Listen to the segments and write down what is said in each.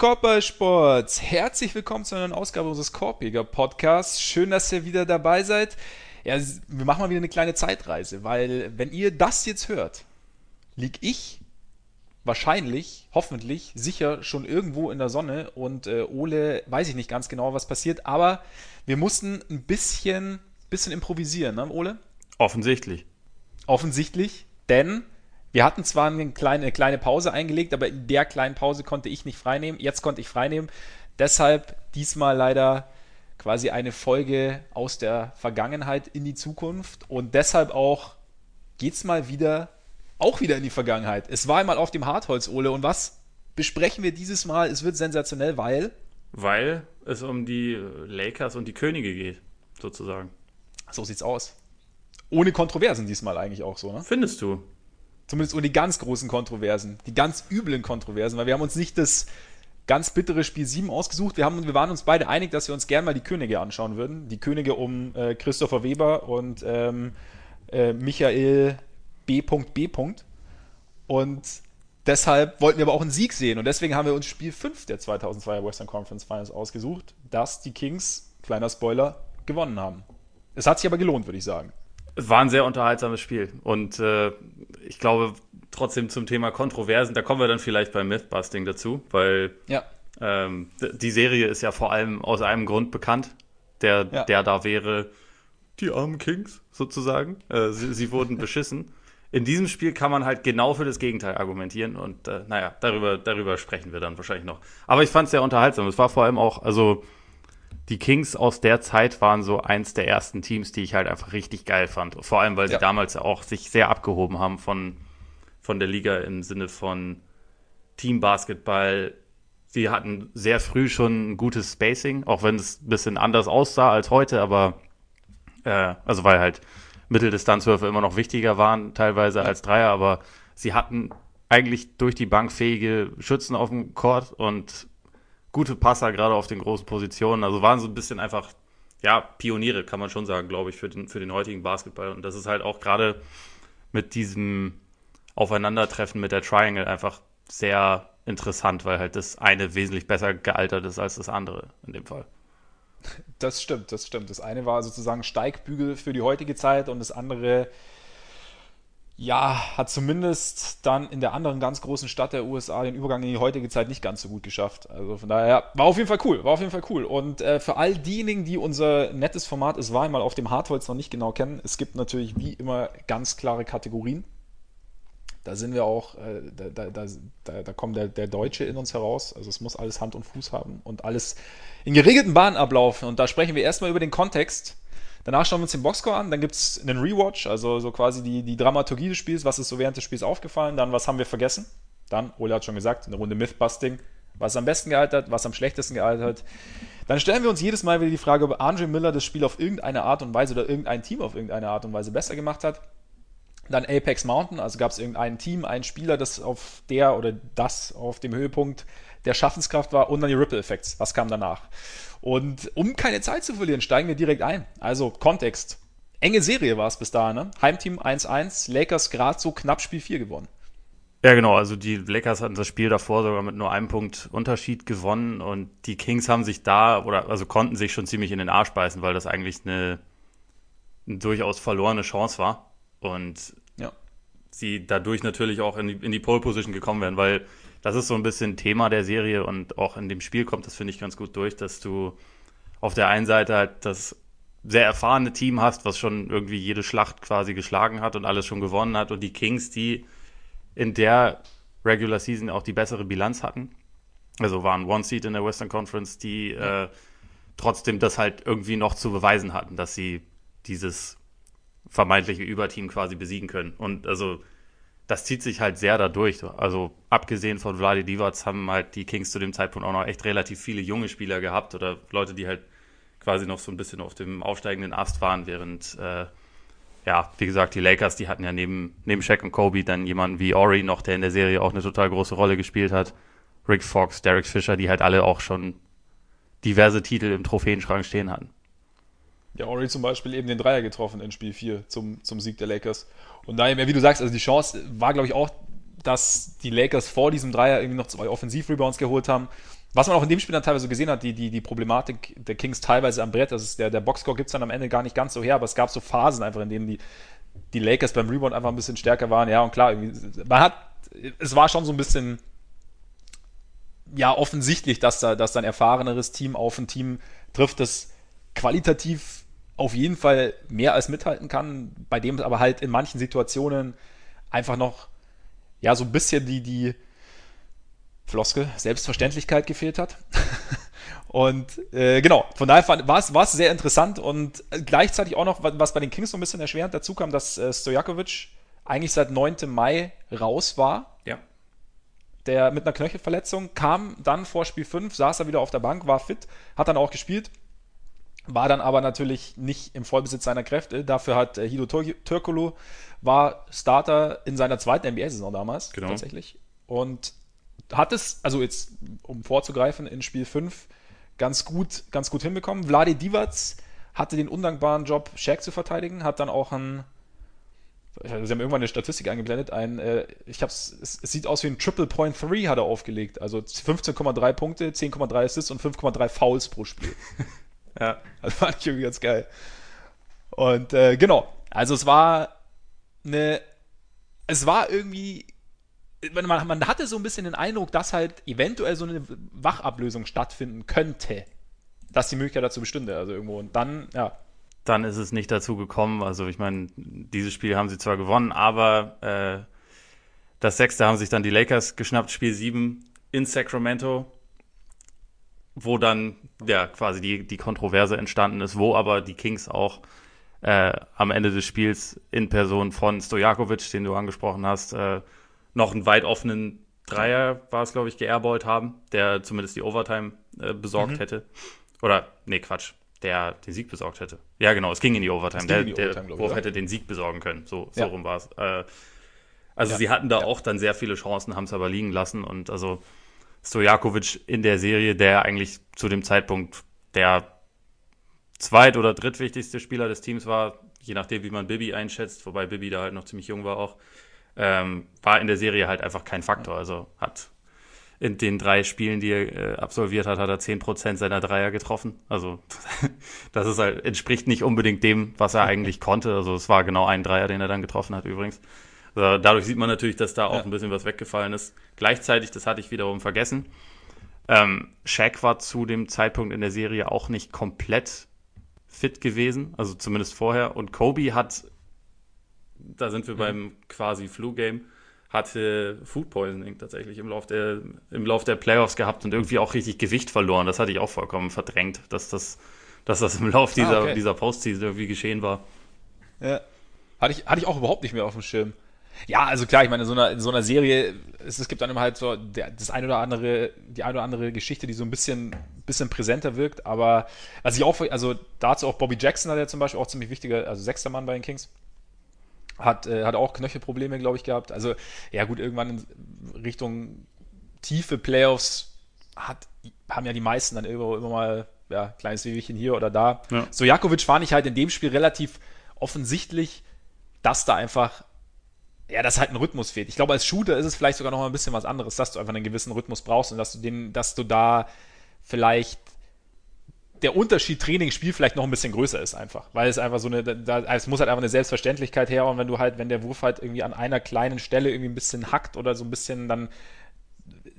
Korbballsports, herzlich willkommen zu einer neuen Ausgabe unseres Korbjäger Podcasts. Schön, dass ihr wieder dabei seid. Ja, wir machen mal wieder eine kleine Zeitreise, weil wenn ihr das jetzt hört, lieg ich wahrscheinlich, hoffentlich, sicher schon irgendwo in der Sonne und äh, Ole weiß ich nicht ganz genau, was passiert, aber wir mussten ein bisschen, bisschen improvisieren, ne, Ole? Offensichtlich. Offensichtlich, denn wir hatten zwar eine kleine, eine kleine Pause eingelegt, aber in der kleinen Pause konnte ich nicht freinehmen. Jetzt konnte ich freinehmen. Deshalb diesmal leider quasi eine Folge aus der Vergangenheit in die Zukunft. Und deshalb auch geht's mal wieder, auch wieder in die Vergangenheit. Es war einmal auf dem Hartholz, Ole. Und was besprechen wir dieses Mal? Es wird sensationell, weil. Weil es um die Lakers und die Könige geht, sozusagen. So sieht's aus. Ohne Kontroversen diesmal eigentlich auch so, ne? Findest du? Zumindest ohne die ganz großen Kontroversen, die ganz üblen Kontroversen, weil wir haben uns nicht das ganz bittere Spiel 7 ausgesucht. Wir, haben, wir waren uns beide einig, dass wir uns gerne mal die Könige anschauen würden. Die Könige um äh, Christopher Weber und ähm, äh, Michael B.B. Und deshalb wollten wir aber auch einen Sieg sehen. Und deswegen haben wir uns Spiel 5 der 2002er Western Conference Finals ausgesucht, dass die Kings, kleiner Spoiler, gewonnen haben. Es hat sich aber gelohnt, würde ich sagen. Es war ein sehr unterhaltsames Spiel. Und äh, ich glaube, trotzdem zum Thema Kontroversen, da kommen wir dann vielleicht beim Mythbusting dazu, weil ja. ähm, die Serie ist ja vor allem aus einem Grund bekannt, der, ja. der da wäre, die armen Kings sozusagen. Äh, sie, sie wurden beschissen. In diesem Spiel kann man halt genau für das Gegenteil argumentieren und äh, naja, darüber, darüber sprechen wir dann wahrscheinlich noch. Aber ich fand es sehr unterhaltsam. Es war vor allem auch, also die Kings aus der Zeit waren so eins der ersten Teams, die ich halt einfach richtig geil fand. Vor allem, weil sie ja. damals auch sich sehr abgehoben haben von, von der Liga im Sinne von Teambasketball. Sie hatten sehr früh schon ein gutes Spacing, auch wenn es ein bisschen anders aussah als heute, aber äh, also weil halt Mitteldistanzwürfe immer noch wichtiger waren, teilweise als Dreier, aber sie hatten eigentlich durch die Bank fähige Schützen auf dem Court und gute Passer, gerade auf den großen Positionen. Also waren so ein bisschen einfach, ja, Pioniere, kann man schon sagen, glaube ich, für den, für den heutigen Basketball. Und das ist halt auch gerade mit diesem Aufeinandertreffen mit der Triangle einfach sehr interessant, weil halt das eine wesentlich besser gealtert ist als das andere in dem Fall. Das stimmt, das stimmt. Das eine war sozusagen Steigbügel für die heutige Zeit und das andere ja, hat zumindest dann in der anderen ganz großen Stadt der USA den Übergang in die heutige Zeit nicht ganz so gut geschafft. Also von daher, war auf jeden Fall cool, war auf jeden Fall cool. Und äh, für all diejenigen, die unser nettes Format Es war einmal auf dem Hartholz noch nicht genau kennen, es gibt natürlich wie immer ganz klare Kategorien. Da sind wir auch, äh, da, da, da, da, kommt der, der Deutsche in uns heraus. Also es muss alles Hand und Fuß haben und alles in geregelten Bahnen ablaufen. Und da sprechen wir erstmal über den Kontext Danach schauen wir uns den Boxscore an, dann gibt es einen Rewatch, also so quasi die, die Dramaturgie des Spiels, was ist so während des Spiels aufgefallen, dann was haben wir vergessen. Dann, Ole hat schon gesagt, eine Runde Mythbusting, was am besten gealtert, was am schlechtesten gealtert. Dann stellen wir uns jedes Mal wieder die Frage, ob Andre Miller das Spiel auf irgendeine Art und Weise oder irgendein Team auf irgendeine Art und Weise besser gemacht hat. Dann Apex Mountain, also gab es irgendein Team, einen Spieler, das auf der oder das auf dem Höhepunkt der Schaffenskraft war und dann die Ripple Effects. Was kam danach? Und um keine Zeit zu verlieren, steigen wir direkt ein. Also Kontext. Enge Serie war es bis dahin, ne? Heimteam 1-1, Lakers gerade so knapp Spiel 4 gewonnen. Ja, genau. Also die Lakers hatten das Spiel davor sogar mit nur einem Punkt Unterschied gewonnen und die Kings haben sich da oder also konnten sich schon ziemlich in den Arsch beißen, weil das eigentlich eine, eine durchaus verlorene Chance war und ja. sie dadurch natürlich auch in die, in die Pole Position gekommen wären, weil das ist so ein bisschen Thema der Serie und auch in dem Spiel kommt das, finde ich, ganz gut durch, dass du auf der einen Seite halt das sehr erfahrene Team hast, was schon irgendwie jede Schlacht quasi geschlagen hat und alles schon gewonnen hat und die Kings, die in der Regular Season auch die bessere Bilanz hatten. Also waren One Seed in der Western Conference, die äh, trotzdem das halt irgendwie noch zu beweisen hatten, dass sie dieses vermeintliche Überteam quasi besiegen können. Und also das zieht sich halt sehr dadurch. Also abgesehen von Vladi Divac haben halt die Kings zu dem Zeitpunkt auch noch echt relativ viele junge Spieler gehabt oder Leute, die halt quasi noch so ein bisschen auf dem aufsteigenden Ast waren, während äh, ja, wie gesagt, die Lakers, die hatten ja neben, neben Shaq und Kobe dann jemanden wie Ori noch, der in der Serie auch eine total große Rolle gespielt hat. Rick Fox, Derek Fisher, die halt alle auch schon diverse Titel im Trophäenschrank stehen hatten. Ja, Ori zum Beispiel eben den Dreier getroffen in Spiel 4 zum, zum Sieg der Lakers. Und daher, wie du sagst, also die Chance war, glaube ich, auch dass die Lakers vor diesem Dreier irgendwie noch zwei Offensiv-Rebounds geholt haben. Was man auch in dem Spiel dann teilweise gesehen hat, die, die, die Problematik der Kings teilweise am Brett, das ist der, der Boxscore gibt es dann am Ende gar nicht ganz so her, aber es gab so Phasen einfach, in denen die, die Lakers beim Rebound einfach ein bisschen stärker waren. Ja, und klar, man hat, es war schon so ein bisschen, ja, offensichtlich, dass da, dass da ein erfahreneres Team auf ein Team trifft, das qualitativ auf jeden Fall mehr als mithalten kann, bei dem es aber halt in manchen Situationen einfach noch, ja, so ein bisschen die, die, Floskel, Selbstverständlichkeit gefehlt hat. und äh, genau, von daher war es, war es sehr interessant und gleichzeitig auch noch, was bei den Kings so ein bisschen erschwerend dazu kam, dass äh, Stojakovic eigentlich seit 9. Mai raus war. Ja. Der mit einer Knöchelverletzung kam dann vor Spiel 5, saß er wieder auf der Bank, war fit, hat dann auch gespielt, war dann aber natürlich nicht im Vollbesitz seiner Kräfte. Dafür hat äh, Hido Türkolu war Starter in seiner zweiten NBA-Saison damals genau. tatsächlich. Und hat es, also jetzt, um vorzugreifen, in Spiel 5 ganz gut, ganz gut hinbekommen. Vladi Divac hatte den undankbaren Job, Shaq zu verteidigen, hat dann auch ein, sie haben irgendwann eine Statistik eingeblendet, ein, äh, ich hab's, es, es, sieht aus wie ein Triple Point 3 hat er aufgelegt, also 15,3 Punkte, 10,3 Assists und 5,3 Fouls pro Spiel. ja. Also fand ich irgendwie ganz geil. Und äh, genau, also es war eine, es war irgendwie man, man hatte so ein bisschen den Eindruck, dass halt eventuell so eine Wachablösung stattfinden könnte, dass die Möglichkeit dazu bestünde. Also irgendwo. Und dann, ja. Dann ist es nicht dazu gekommen. Also ich meine, dieses Spiel haben sie zwar gewonnen, aber äh, das sechste haben sich dann die Lakers geschnappt, Spiel 7 in Sacramento, wo dann ja quasi die, die Kontroverse entstanden ist, wo aber die Kings auch äh, am Ende des Spiels in Person von Stojakovic, den du angesprochen hast, äh, noch einen weit offenen Dreier, war es, glaube ich, geairballt haben, der zumindest die Overtime äh, besorgt mhm. hätte. Oder, nee, Quatsch, der den Sieg besorgt hätte. Ja, genau, es ging in die Overtime. Der, die Overtime, der Wurf hätte den Sieg besorgen können. So, so ja. rum war es. Äh, also, ja. sie hatten da ja. auch dann sehr viele Chancen, haben es aber liegen lassen. Und also, Stojakovic in der Serie, der eigentlich zu dem Zeitpunkt der zweit- oder drittwichtigste Spieler des Teams war, je nachdem, wie man Bibi einschätzt, wobei Bibi da halt noch ziemlich jung war auch ähm, war in der Serie halt einfach kein Faktor. Also hat in den drei Spielen, die er äh, absolviert hat, hat er 10% seiner Dreier getroffen. Also das ist halt, entspricht nicht unbedingt dem, was er eigentlich konnte. Also es war genau ein Dreier, den er dann getroffen hat übrigens. Also dadurch sieht man natürlich, dass da auch ja. ein bisschen was weggefallen ist. Gleichzeitig, das hatte ich wiederum vergessen, ähm, Shaq war zu dem Zeitpunkt in der Serie auch nicht komplett fit gewesen, also zumindest vorher. Und Kobe hat da sind wir mhm. beim quasi Flu-Game, hatte Food Poisoning tatsächlich im Lauf, der, im Lauf der Playoffs gehabt und irgendwie auch richtig Gewicht verloren. Das hatte ich auch vollkommen verdrängt, dass das, dass das im Lauf ah, dieser, ah, okay. dieser Postseason irgendwie geschehen war. Ja. Hatte ich, hatte ich auch überhaupt nicht mehr auf dem Schirm. Ja, also klar, ich meine, in so einer, in so einer Serie, es, es gibt dann immer halt so der, das ein oder andere, die eine oder andere Geschichte, die so ein bisschen, bisschen präsenter wirkt, aber was ich auch, also dazu auch Bobby Jackson hat ja zum Beispiel auch ziemlich wichtiger, also sechster Mann bei den Kings, hat, äh, hat auch Knöchelprobleme, glaube ich, gehabt. Also, ja, gut, irgendwann in Richtung tiefe Playoffs hat, haben ja die meisten dann immer, immer mal ja, kleines Wehwehchen hier oder da. Ja. So, Jakovic fand ich halt in dem Spiel relativ offensichtlich, dass da einfach, ja, das halt ein Rhythmus fehlt. Ich glaube, als Shooter ist es vielleicht sogar noch mal ein bisschen was anderes, dass du einfach einen gewissen Rhythmus brauchst und dass du den, dass du da vielleicht der Unterschied Training-Spiel vielleicht noch ein bisschen größer ist einfach, weil es einfach so eine, da, es muss halt einfach eine Selbstverständlichkeit her und wenn du halt, wenn der Wurf halt irgendwie an einer kleinen Stelle irgendwie ein bisschen hackt oder so ein bisschen, dann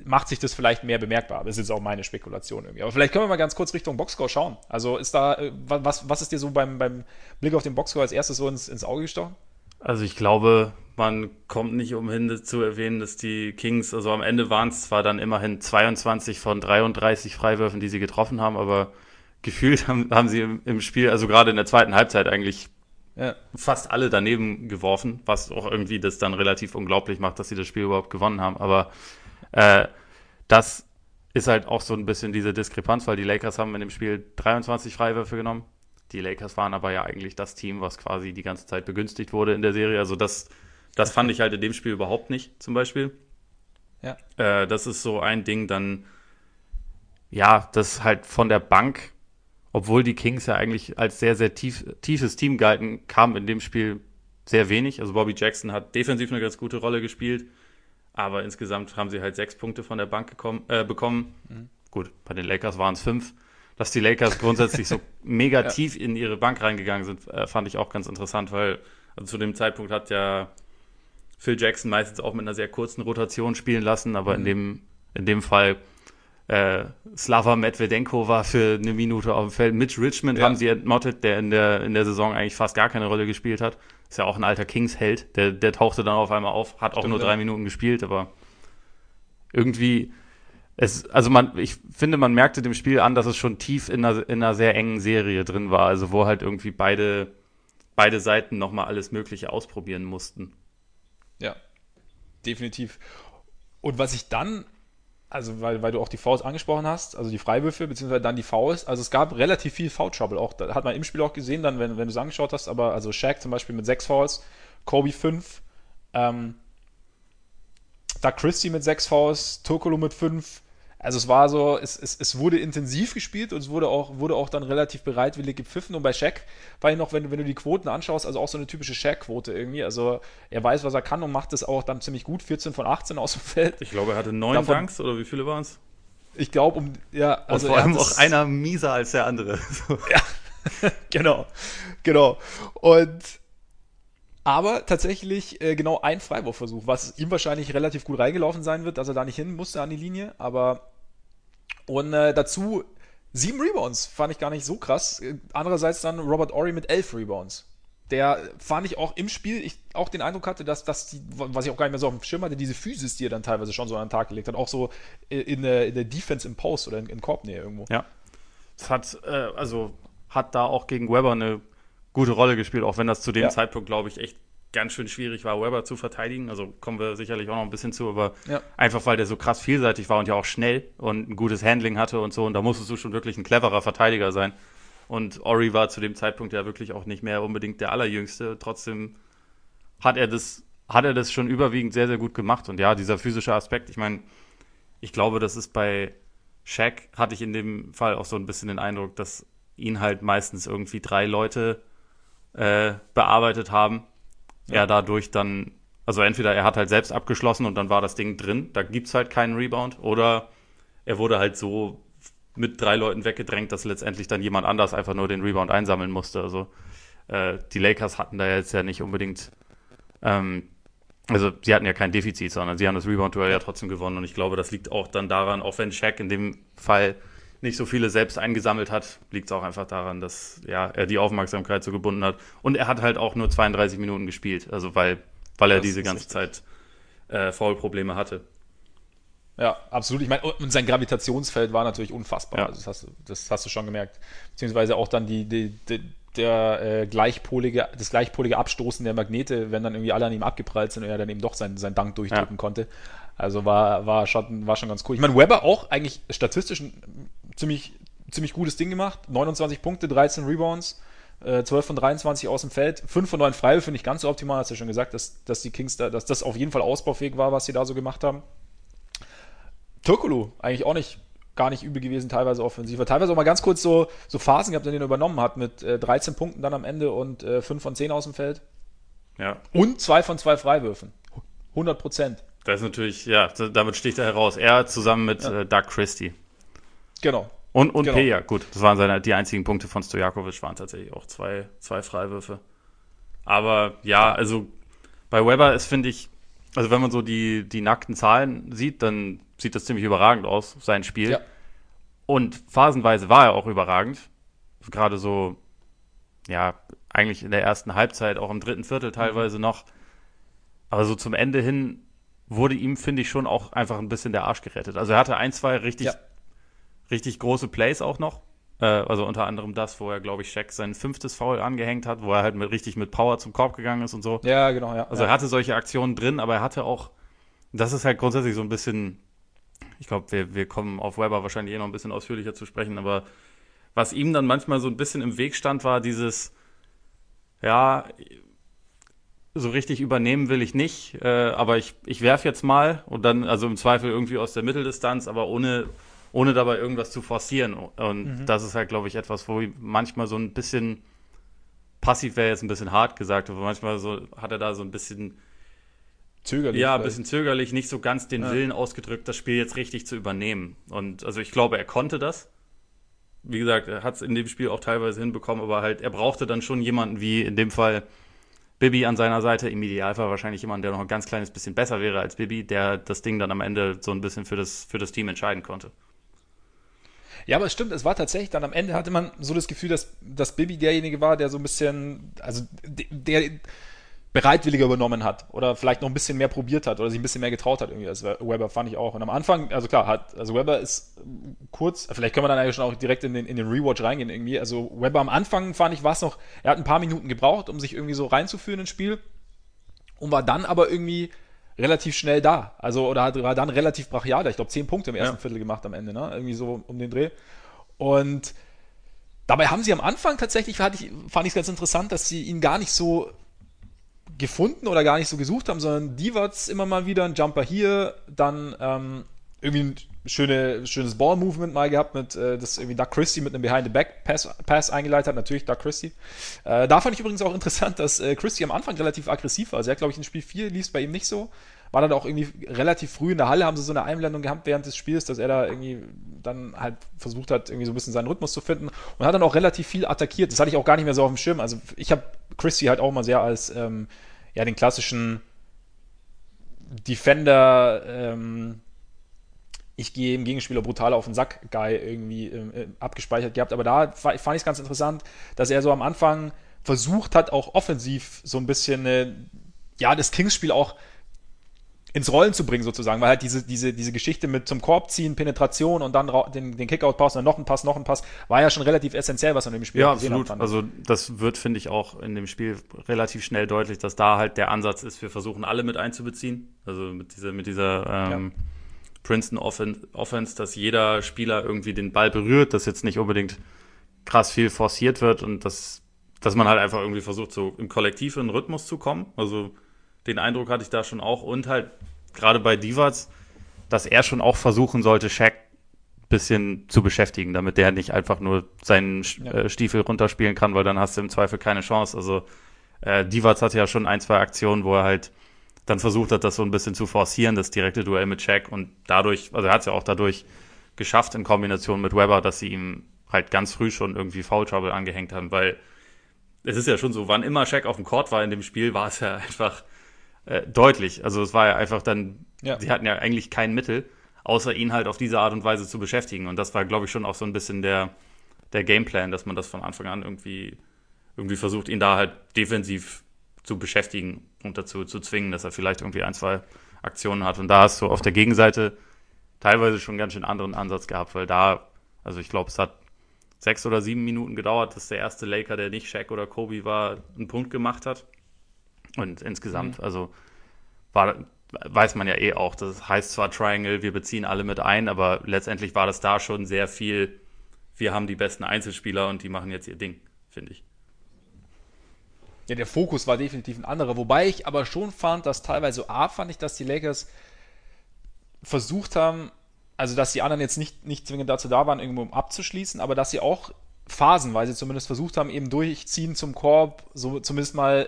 macht sich das vielleicht mehr bemerkbar. Das ist jetzt auch meine Spekulation irgendwie. Aber vielleicht können wir mal ganz kurz Richtung Boxscore schauen. Also ist da, äh, was, was ist dir so beim, beim Blick auf den Boxscore als erstes so ins, ins Auge gestochen? Also ich glaube, man kommt nicht umhin zu erwähnen, dass die Kings, also am Ende waren es zwar dann immerhin 22 von 33 Freiwürfen, die sie getroffen haben, aber gefühlt haben, haben sie im, im, Spiel, also gerade in der zweiten Halbzeit eigentlich ja. fast alle daneben geworfen, was auch irgendwie das dann relativ unglaublich macht, dass sie das Spiel überhaupt gewonnen haben. Aber äh, das ist halt auch so ein bisschen diese Diskrepanz, weil die Lakers haben in dem Spiel 23 Freiwürfe genommen. Die Lakers waren aber ja eigentlich das Team, was quasi die ganze Zeit begünstigt wurde in der Serie. Also das, das fand ich halt in dem Spiel überhaupt nicht, zum Beispiel. Ja. Äh, das ist so ein Ding, dann, ja, das halt von der Bank obwohl die Kings ja eigentlich als sehr, sehr tief, tiefes Team galten, kam in dem Spiel sehr wenig. Also Bobby Jackson hat defensiv eine ganz gute Rolle gespielt, Aber insgesamt haben sie halt sechs Punkte von der Bank gekommen, äh, bekommen. Mhm. Gut, bei den Lakers waren es fünf. Dass die Lakers grundsätzlich so mega ja. tief in ihre Bank reingegangen sind, äh, fand ich auch ganz interessant, weil also zu dem Zeitpunkt hat ja Phil Jackson meistens auch mit einer sehr kurzen Rotation spielen lassen, aber mhm. in, dem, in dem Fall äh, Slava Medvedenko war für eine Minute auf dem Feld. Mitch Richmond ja. haben sie entmottet, der in der, in der Saison eigentlich fast gar keine Rolle gespielt hat. Ist ja auch ein alter Kings-Held. Der, der tauchte dann auf einmal auf, hat Stimmt, auch nur drei ja. Minuten gespielt, aber irgendwie, es, also man, ich finde, man merkte dem Spiel an, dass es schon tief in einer, in einer sehr engen Serie drin war. Also wo halt irgendwie beide, beide Seiten nochmal alles Mögliche ausprobieren mussten. Definitiv. Und was ich dann also weil, weil du auch die Fouls angesprochen hast, also die Freiwürfe, beziehungsweise dann die Fouls, also es gab relativ viel Foul Trouble auch, da hat man im Spiel auch gesehen, dann, wenn, wenn du es angeschaut hast, aber also Shaq zum Beispiel mit sechs Fouls, Kobe fünf, ähm, Doug Christie mit sechs Fouls, Tokolo mit fünf, also es war so, es, es, es wurde intensiv gespielt und es wurde auch, wurde auch dann relativ bereitwillig gepfiffen. Und bei Shaq war ich noch, wenn, wenn du die Quoten anschaust, also auch so eine typische Shaq-Quote irgendwie. Also er weiß, was er kann und macht es auch dann ziemlich gut. 14 von 18 aus dem Feld. Ich glaube, er hatte neun Davon, Dunks oder wie viele waren es? Ich glaube, um, ja. Also und vor allem auch einer mieser als der andere. ja, genau, genau. Und aber tatsächlich äh, genau ein Freiwurfversuch, was ihm wahrscheinlich relativ gut reingelaufen sein wird, dass er da nicht hin musste an die Linie. Aber und äh, dazu sieben Rebounds, fand ich gar nicht so krass. Äh, andererseits dann Robert Ory mit elf Rebounds. Der fand ich auch im Spiel, ich auch den Eindruck hatte, dass, die, was ich auch gar nicht mehr so auf dem Schirm hatte, diese Physis, die er dann teilweise schon so an den Tag gelegt hat, auch so in der, in der Defense im Post oder in, in Korbnähe irgendwo. Ja. Das hat, äh, also hat da auch gegen Weber eine gute Rolle gespielt, auch wenn das zu dem ja. Zeitpunkt, glaube ich, echt ganz schön schwierig war, Weber zu verteidigen. Also kommen wir sicherlich auch noch ein bisschen zu, aber ja. einfach weil der so krass vielseitig war und ja auch schnell und ein gutes Handling hatte und so. Und da musstest du schon wirklich ein cleverer Verteidiger sein. Und Ori war zu dem Zeitpunkt ja wirklich auch nicht mehr unbedingt der Allerjüngste. Trotzdem hat er das, hat er das schon überwiegend sehr, sehr gut gemacht. Und ja, dieser physische Aspekt, ich meine, ich glaube, das ist bei Shaq, hatte ich in dem Fall auch so ein bisschen den Eindruck, dass ihn halt meistens irgendwie drei Leute äh, bearbeitet haben. Ja. Er dadurch dann, also entweder er hat halt selbst abgeschlossen und dann war das Ding drin, da gibt es halt keinen Rebound, oder er wurde halt so mit drei Leuten weggedrängt, dass letztendlich dann jemand anders einfach nur den Rebound einsammeln musste. Also äh, die Lakers hatten da jetzt ja nicht unbedingt, ähm, also sie hatten ja kein Defizit, sondern sie haben das Rebound-Duell ja trotzdem gewonnen und ich glaube, das liegt auch dann daran, auch wenn Shaq in dem Fall nicht so viele selbst eingesammelt hat, liegt es auch einfach daran, dass ja, er die Aufmerksamkeit so gebunden hat. Und er hat halt auch nur 32 Minuten gespielt, also weil, weil er das diese ganze richtig. Zeit äh, Foul-Probleme hatte. Ja, absolut. Ich meine, und sein Gravitationsfeld war natürlich unfassbar. Ja. Also das, hast du, das hast du schon gemerkt. Beziehungsweise auch dann die, die, die der äh, gleichpolige, das gleichpolige Abstoßen der Magnete, wenn dann irgendwie alle an ihm abgeprallt sind und er dann eben doch seinen, seinen Dank durchdrücken ja. konnte. Also war, war, schon, war schon ganz cool. Ich meine, Weber auch eigentlich statistisch ziemlich, ziemlich gutes Ding gemacht. 29 Punkte, 13 Rebounds, äh, 12 von 23 aus dem Feld. 5 von 9 Freiwürfe nicht ganz so optimal, hast du ja schon gesagt, dass, dass die Kings da, dass das auf jeden Fall ausbaufähig war, was sie da so gemacht haben. Türkulu, eigentlich auch nicht gar nicht übel gewesen, teilweise offensiv. Teilweise auch mal ganz kurz so, so Phasen gehabt, in denen er übernommen hat, mit äh, 13 Punkten dann am Ende und äh, 5 von 10 aus dem Feld. Ja. Und 2 von 2 Freiwürfen. 100 Prozent. Das ist natürlich, ja, damit sticht er heraus. Er zusammen mit ja. äh, Doug Christie. Genau. Und, und genau. Peja, gut. Das waren seine, die einzigen Punkte von Stojakovic, waren tatsächlich auch zwei, zwei Freiwürfe. Aber ja, also bei Weber ist, finde ich, also wenn man so die, die nackten Zahlen sieht, dann sieht das ziemlich überragend aus, sein Spiel. Ja. Und phasenweise war er auch überragend. Gerade so, ja, eigentlich in der ersten Halbzeit, auch im dritten Viertel teilweise mhm. noch. Aber so zum Ende hin wurde ihm, finde ich, schon auch einfach ein bisschen der Arsch gerettet. Also er hatte ein, zwei richtig ja richtig große Plays auch noch. Äh, also unter anderem das, wo er, glaube ich, Shaq sein fünftes Foul angehängt hat, wo er halt mit, richtig mit Power zum Korb gegangen ist und so. Ja, genau, ja. Also er hatte solche Aktionen drin, aber er hatte auch, das ist halt grundsätzlich so ein bisschen, ich glaube, wir, wir kommen auf Weber wahrscheinlich eh noch ein bisschen ausführlicher zu sprechen, aber was ihm dann manchmal so ein bisschen im Weg stand, war dieses, ja, so richtig übernehmen will ich nicht, äh, aber ich, ich werfe jetzt mal und dann, also im Zweifel irgendwie aus der Mitteldistanz, aber ohne ohne dabei irgendwas zu forcieren. Und mhm. das ist halt, glaube ich, etwas, wo manchmal so ein bisschen passiv wäre jetzt ein bisschen hart gesagt, aber manchmal so hat er da so ein bisschen zögerlich. Ja, ein bisschen zögerlich, nicht so ganz den ja. Willen ausgedrückt, das Spiel jetzt richtig zu übernehmen. Und also ich glaube, er konnte das. Wie gesagt, er hat es in dem Spiel auch teilweise hinbekommen, aber halt, er brauchte dann schon jemanden wie in dem Fall Bibi an seiner Seite, im Idealfall wahrscheinlich jemand, der noch ein ganz kleines bisschen besser wäre als Bibi, der das Ding dann am Ende so ein bisschen für das, für das Team entscheiden konnte. Ja, aber es stimmt, es war tatsächlich dann am Ende hatte man so das Gefühl, dass, dass Bibi derjenige war, der so ein bisschen, also der, bereitwilliger übernommen hat oder vielleicht noch ein bisschen mehr probiert hat oder sich ein bisschen mehr getraut hat irgendwie als Weber, fand ich auch. Und am Anfang, also klar, hat, also Weber ist kurz, vielleicht können wir dann eigentlich schon auch direkt in den, in den Rewatch reingehen irgendwie. Also Weber am Anfang fand ich, war es noch, er hat ein paar Minuten gebraucht, um sich irgendwie so reinzuführen ins Spiel und war dann aber irgendwie relativ schnell da. Also, oder hat, war dann relativ brachial. Ich glaube, zehn Punkte im ersten ja. Viertel gemacht am Ende, ne? Irgendwie so um den Dreh. Und dabei haben sie am Anfang tatsächlich, fand ich es ganz interessant, dass sie ihn gar nicht so gefunden oder gar nicht so gesucht haben, sondern die war immer mal wieder ein Jumper hier, dann ähm, irgendwie ein schöne, schönes Ball-Movement mal gehabt mit, äh, das irgendwie Doug Christie mit einem Behind-the-Back-Pass Pass eingeleitet hat, natürlich Doug Christie. Äh, da fand ich übrigens auch interessant, dass äh, Christie am Anfang relativ aggressiv war. Also er hat, glaube ich, in Spiel 4 lief es bei ihm nicht so. War dann auch irgendwie relativ früh in der Halle, haben sie so eine Einblendung gehabt während des Spiels, dass er da irgendwie dann halt versucht hat, irgendwie so ein bisschen seinen Rhythmus zu finden und hat dann auch relativ viel attackiert. Das hatte ich auch gar nicht mehr so auf dem Schirm. Also ich habe Christie halt auch mal sehr als ähm, ja, den klassischen Defender, ähm, ich gehe im Gegenspieler brutal auf den Sack, Guy irgendwie äh, abgespeichert gehabt. Aber da fand ich es ganz interessant, dass er so am Anfang versucht hat, auch offensiv so ein bisschen, äh, ja, das Kings-Spiel auch ins Rollen zu bringen sozusagen, weil halt diese, diese, diese Geschichte mit zum Korb ziehen, Penetration und dann den, den Kickout-Pass und dann noch ein Pass, noch ein Pass, war ja schon relativ essentiell, was man im Spiel ja, gesehen absolut. hat. Also das wird, finde ich, auch in dem Spiel relativ schnell deutlich, dass da halt der Ansatz ist, wir versuchen alle mit einzubeziehen. Also mit dieser, mit dieser ähm, ja. Princeton Offense, dass jeder Spieler irgendwie den Ball berührt, dass jetzt nicht unbedingt krass viel forciert wird und dass, dass man halt einfach irgendwie versucht, so im Kollektiv in Rhythmus zu kommen. Also den Eindruck hatte ich da schon auch. Und halt gerade bei Divac, dass er schon auch versuchen sollte, Shaq ein bisschen zu beschäftigen, damit der nicht einfach nur seinen. Äh, Stiefel runterspielen kann, weil dann hast du im Zweifel keine Chance. Also äh, Divac hatte ja schon ein, zwei Aktionen, wo er halt dann versucht hat, das so ein bisschen zu forcieren, das direkte Duell mit Shaq und dadurch, also er hat es ja auch dadurch geschafft in Kombination mit Weber, dass sie ihm halt ganz früh schon irgendwie Foul Trouble angehängt haben, weil es ist ja schon so, wann immer Shaq auf dem Court war in dem Spiel, war es ja einfach äh, deutlich. Also es war ja einfach dann, ja. sie hatten ja eigentlich kein Mittel, außer ihn halt auf diese Art und Weise zu beschäftigen. Und das war, glaube ich, schon auch so ein bisschen der, der Gameplan, dass man das von Anfang an irgendwie, irgendwie versucht, ihn da halt defensiv zu beschäftigen und dazu zu zwingen, dass er vielleicht irgendwie ein, zwei Aktionen hat. Und da hast du auf der Gegenseite teilweise schon ganz schön anderen Ansatz gehabt, weil da, also ich glaube, es hat sechs oder sieben Minuten gedauert, dass der erste Laker, der nicht Shaq oder Kobe war, einen Punkt gemacht hat. Und insgesamt, mhm. also war, weiß man ja eh auch, das heißt zwar Triangle, wir beziehen alle mit ein, aber letztendlich war das da schon sehr viel, wir haben die besten Einzelspieler und die machen jetzt ihr Ding, finde ich. Ja, der Fokus war definitiv ein anderer, wobei ich aber schon fand, dass teilweise A fand ich, dass die Lakers versucht haben, also dass die anderen jetzt nicht, nicht zwingend dazu da waren, irgendwo abzuschließen, aber dass sie auch phasenweise zumindest versucht haben, eben durchziehen zum Korb, so zumindest mal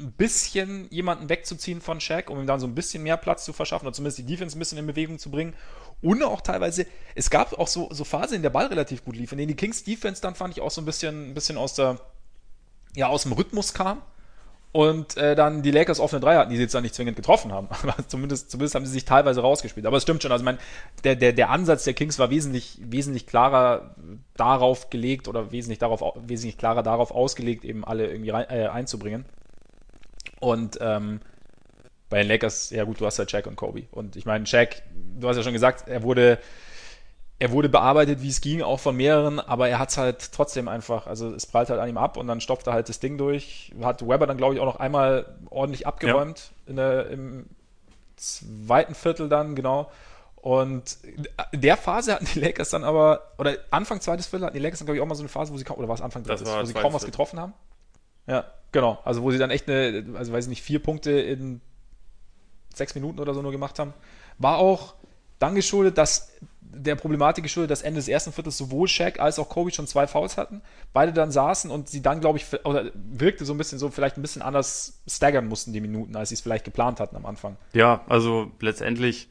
ein bisschen jemanden wegzuziehen von Shaq, um ihm dann so ein bisschen mehr Platz zu verschaffen oder zumindest die Defense ein bisschen in Bewegung zu bringen. Und auch teilweise, es gab auch so, so Phasen, in der Ball relativ gut lief, in denen die Kings Defense dann fand ich auch so ein bisschen, ein bisschen aus der, ja, aus dem Rhythmus kam und äh, dann die Lakers offene Dreier hatten, die sie jetzt dann nicht zwingend getroffen haben. Aber zumindest, zumindest haben sie sich teilweise rausgespielt. Aber es stimmt schon. Also, mein, der, der, der Ansatz der Kings war wesentlich, wesentlich klarer darauf gelegt oder wesentlich, darauf, wesentlich klarer darauf ausgelegt, eben alle irgendwie rein, äh, einzubringen. Und ähm, bei den Lakers, ja gut, du hast ja Jack und Kobe. Und ich meine, Jack, du hast ja schon gesagt, er wurde, er wurde bearbeitet, wie es ging, auch von mehreren, aber er hat es halt trotzdem einfach, also es prallt halt an ihm ab und dann stopft er halt das Ding durch. Hat Weber dann, glaube ich, auch noch einmal ordentlich abgeräumt ja. der, im zweiten Viertel dann, genau. Und in der Phase hatten die Lakers dann aber, oder Anfang zweites Viertel hatten die Lakers dann, glaube ich, auch mal so eine Phase, wo sie kaum, oder war es Anfang drittes, wo sie kaum was getroffen haben. Ja, genau. Also wo sie dann echt eine, also weiß ich nicht, vier Punkte in sechs Minuten oder so nur gemacht haben. War auch dann geschuldet, dass der Problematik geschuldet, dass Ende des ersten Viertels sowohl Shaq als auch Kobe schon zwei Fouls hatten, beide dann saßen und sie dann, glaube ich, oder wirkte so ein bisschen so, vielleicht ein bisschen anders staggern mussten, die Minuten, als sie es vielleicht geplant hatten am Anfang. Ja, also letztendlich,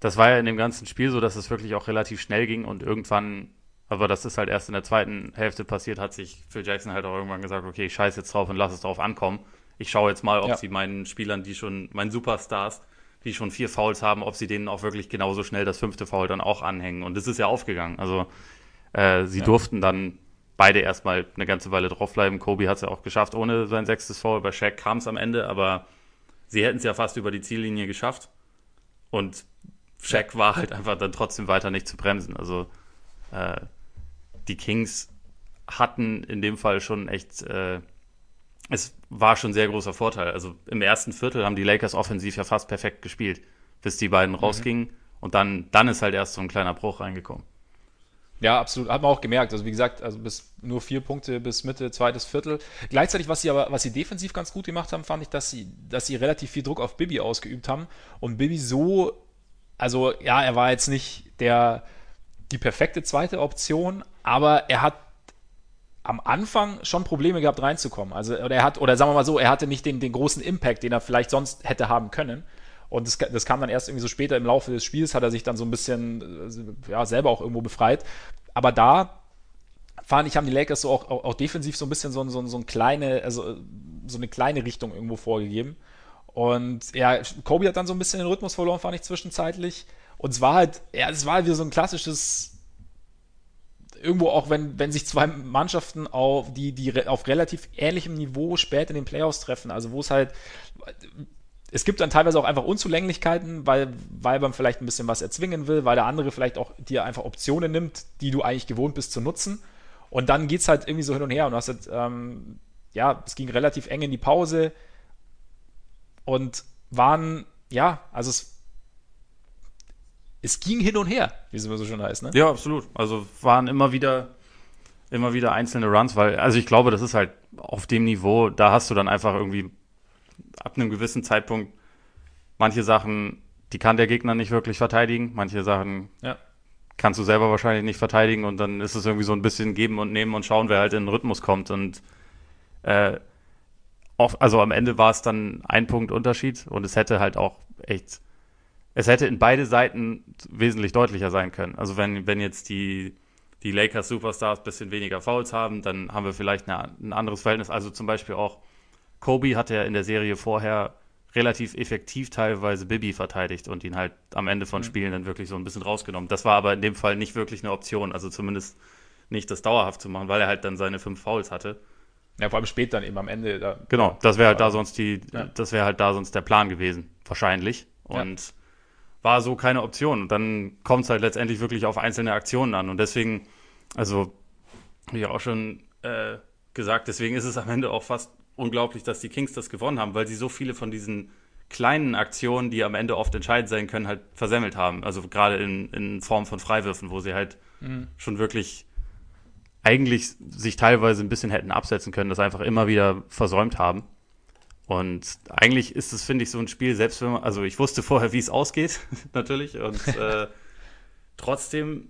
das war ja in dem ganzen Spiel so, dass es wirklich auch relativ schnell ging und irgendwann, aber das ist halt erst in der zweiten Hälfte passiert, hat sich Phil Jackson halt auch irgendwann gesagt, okay, ich scheiß jetzt drauf und lass es drauf ankommen. Ich schaue jetzt mal, ob ja. sie meinen Spielern, die schon, meinen Superstars, die schon vier Fouls haben, ob sie denen auch wirklich genauso schnell das fünfte Foul dann auch anhängen. Und das ist ja aufgegangen. Also äh, sie ja. durften dann beide erstmal eine ganze Weile draufbleiben. Kobe hat es ja auch geschafft ohne sein sechstes Foul. Bei Shaq kam es am Ende, aber sie hätten es ja fast über die Ziellinie geschafft. Und Shaq ja. war halt einfach dann trotzdem weiter nicht zu bremsen. Also äh, die Kings hatten in dem Fall schon echt äh, es war schon ein sehr großer Vorteil. Also im ersten Viertel haben die Lakers offensiv ja fast perfekt gespielt, bis die beiden mhm. rausgingen. Und dann, dann ist halt erst so ein kleiner Bruch reingekommen. Ja, absolut. Hat man auch gemerkt. Also wie gesagt, also bis nur vier Punkte bis Mitte, zweites Viertel. Gleichzeitig, was sie aber, was sie defensiv ganz gut gemacht haben, fand ich, dass sie, dass sie relativ viel Druck auf Bibi ausgeübt haben. Und Bibi so, also ja, er war jetzt nicht der, die perfekte zweite Option, aber er hat am Anfang schon Probleme gehabt reinzukommen. Also oder er hat, oder sagen wir mal so, er hatte nicht den, den großen Impact, den er vielleicht sonst hätte haben können. Und das, das kam dann erst irgendwie so später im Laufe des Spiels, hat er sich dann so ein bisschen ja, selber auch irgendwo befreit. Aber da fand ich, haben die Lakers so auch, auch, auch defensiv so ein bisschen so, so, so, ein kleine, also so eine kleine Richtung irgendwo vorgegeben. Und ja, Kobe hat dann so ein bisschen den Rhythmus verloren, fand ich zwischenzeitlich. Und es war halt, ja, es war halt wieder so ein klassisches irgendwo auch, wenn, wenn sich zwei Mannschaften auf, die, die auf relativ ähnlichem Niveau spät in den Playoffs treffen, also wo es halt, es gibt dann teilweise auch einfach Unzulänglichkeiten, weil, weil man vielleicht ein bisschen was erzwingen will, weil der andere vielleicht auch dir einfach Optionen nimmt, die du eigentlich gewohnt bist zu nutzen. Und dann geht es halt irgendwie so hin und her und du hast halt, ähm, ja, es ging relativ eng in die Pause und waren, ja, also es es ging hin und her, wie es immer so schön heißt, ne? Ja, absolut. Also waren immer wieder, immer wieder einzelne Runs, weil, also ich glaube, das ist halt auf dem Niveau, da hast du dann einfach irgendwie ab einem gewissen Zeitpunkt manche Sachen, die kann der Gegner nicht wirklich verteidigen, manche Sachen ja. kannst du selber wahrscheinlich nicht verteidigen und dann ist es irgendwie so ein bisschen geben und nehmen und schauen, wer halt in den Rhythmus kommt und äh, also am Ende war es dann ein Punkt Unterschied und es hätte halt auch echt es hätte in beide Seiten wesentlich deutlicher sein können. Also wenn, wenn jetzt die, die Lakers Superstars ein bisschen weniger Fouls haben, dann haben wir vielleicht eine, ein anderes Verhältnis. Also zum Beispiel auch Kobe hat ja in der Serie vorher relativ effektiv teilweise Bibi verteidigt und ihn halt am Ende von mhm. Spielen dann wirklich so ein bisschen rausgenommen. Das war aber in dem Fall nicht wirklich eine Option, also zumindest nicht das dauerhaft zu machen, weil er halt dann seine fünf Fouls hatte. Ja, vor allem spät dann eben am Ende. Da, genau, das wäre halt da sonst die, ja. das wäre halt da sonst der Plan gewesen, wahrscheinlich. Und ja war so keine Option. Und dann kommt es halt letztendlich wirklich auf einzelne Aktionen an. Und deswegen, also, wie ja auch schon äh, gesagt, deswegen ist es am Ende auch fast unglaublich, dass die Kings das gewonnen haben, weil sie so viele von diesen kleinen Aktionen, die am Ende oft entscheidend sein können, halt versemmelt haben. Also gerade in, in Form von Freiwürfen, wo sie halt mhm. schon wirklich eigentlich sich teilweise ein bisschen hätten absetzen können, das einfach immer wieder versäumt haben. Und eigentlich ist es, finde ich, so ein Spiel, selbst wenn man, also ich wusste vorher, wie es ausgeht, natürlich. Und äh, trotzdem,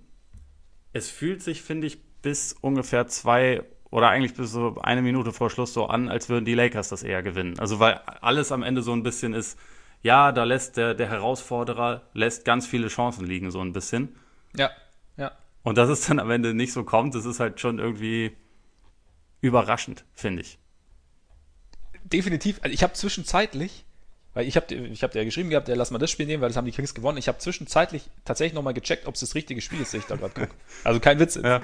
es fühlt sich, finde ich, bis ungefähr zwei oder eigentlich bis so eine Minute vor Schluss so an, als würden die Lakers das eher gewinnen. Also weil alles am Ende so ein bisschen ist, ja, da lässt der, der Herausforderer lässt ganz viele Chancen liegen, so ein bisschen. Ja, ja. Und dass es dann am Ende nicht so kommt, das ist halt schon irgendwie überraschend, finde ich definitiv, also ich habe zwischenzeitlich, weil ich habe ich hab dir ja geschrieben gehabt, ja, lass mal das Spiel nehmen, weil das haben die Kings gewonnen. Ich habe zwischenzeitlich tatsächlich nochmal gecheckt, ob es das richtige Spiel ist, das ich da gerade gucke. Also kein Witz. Ja.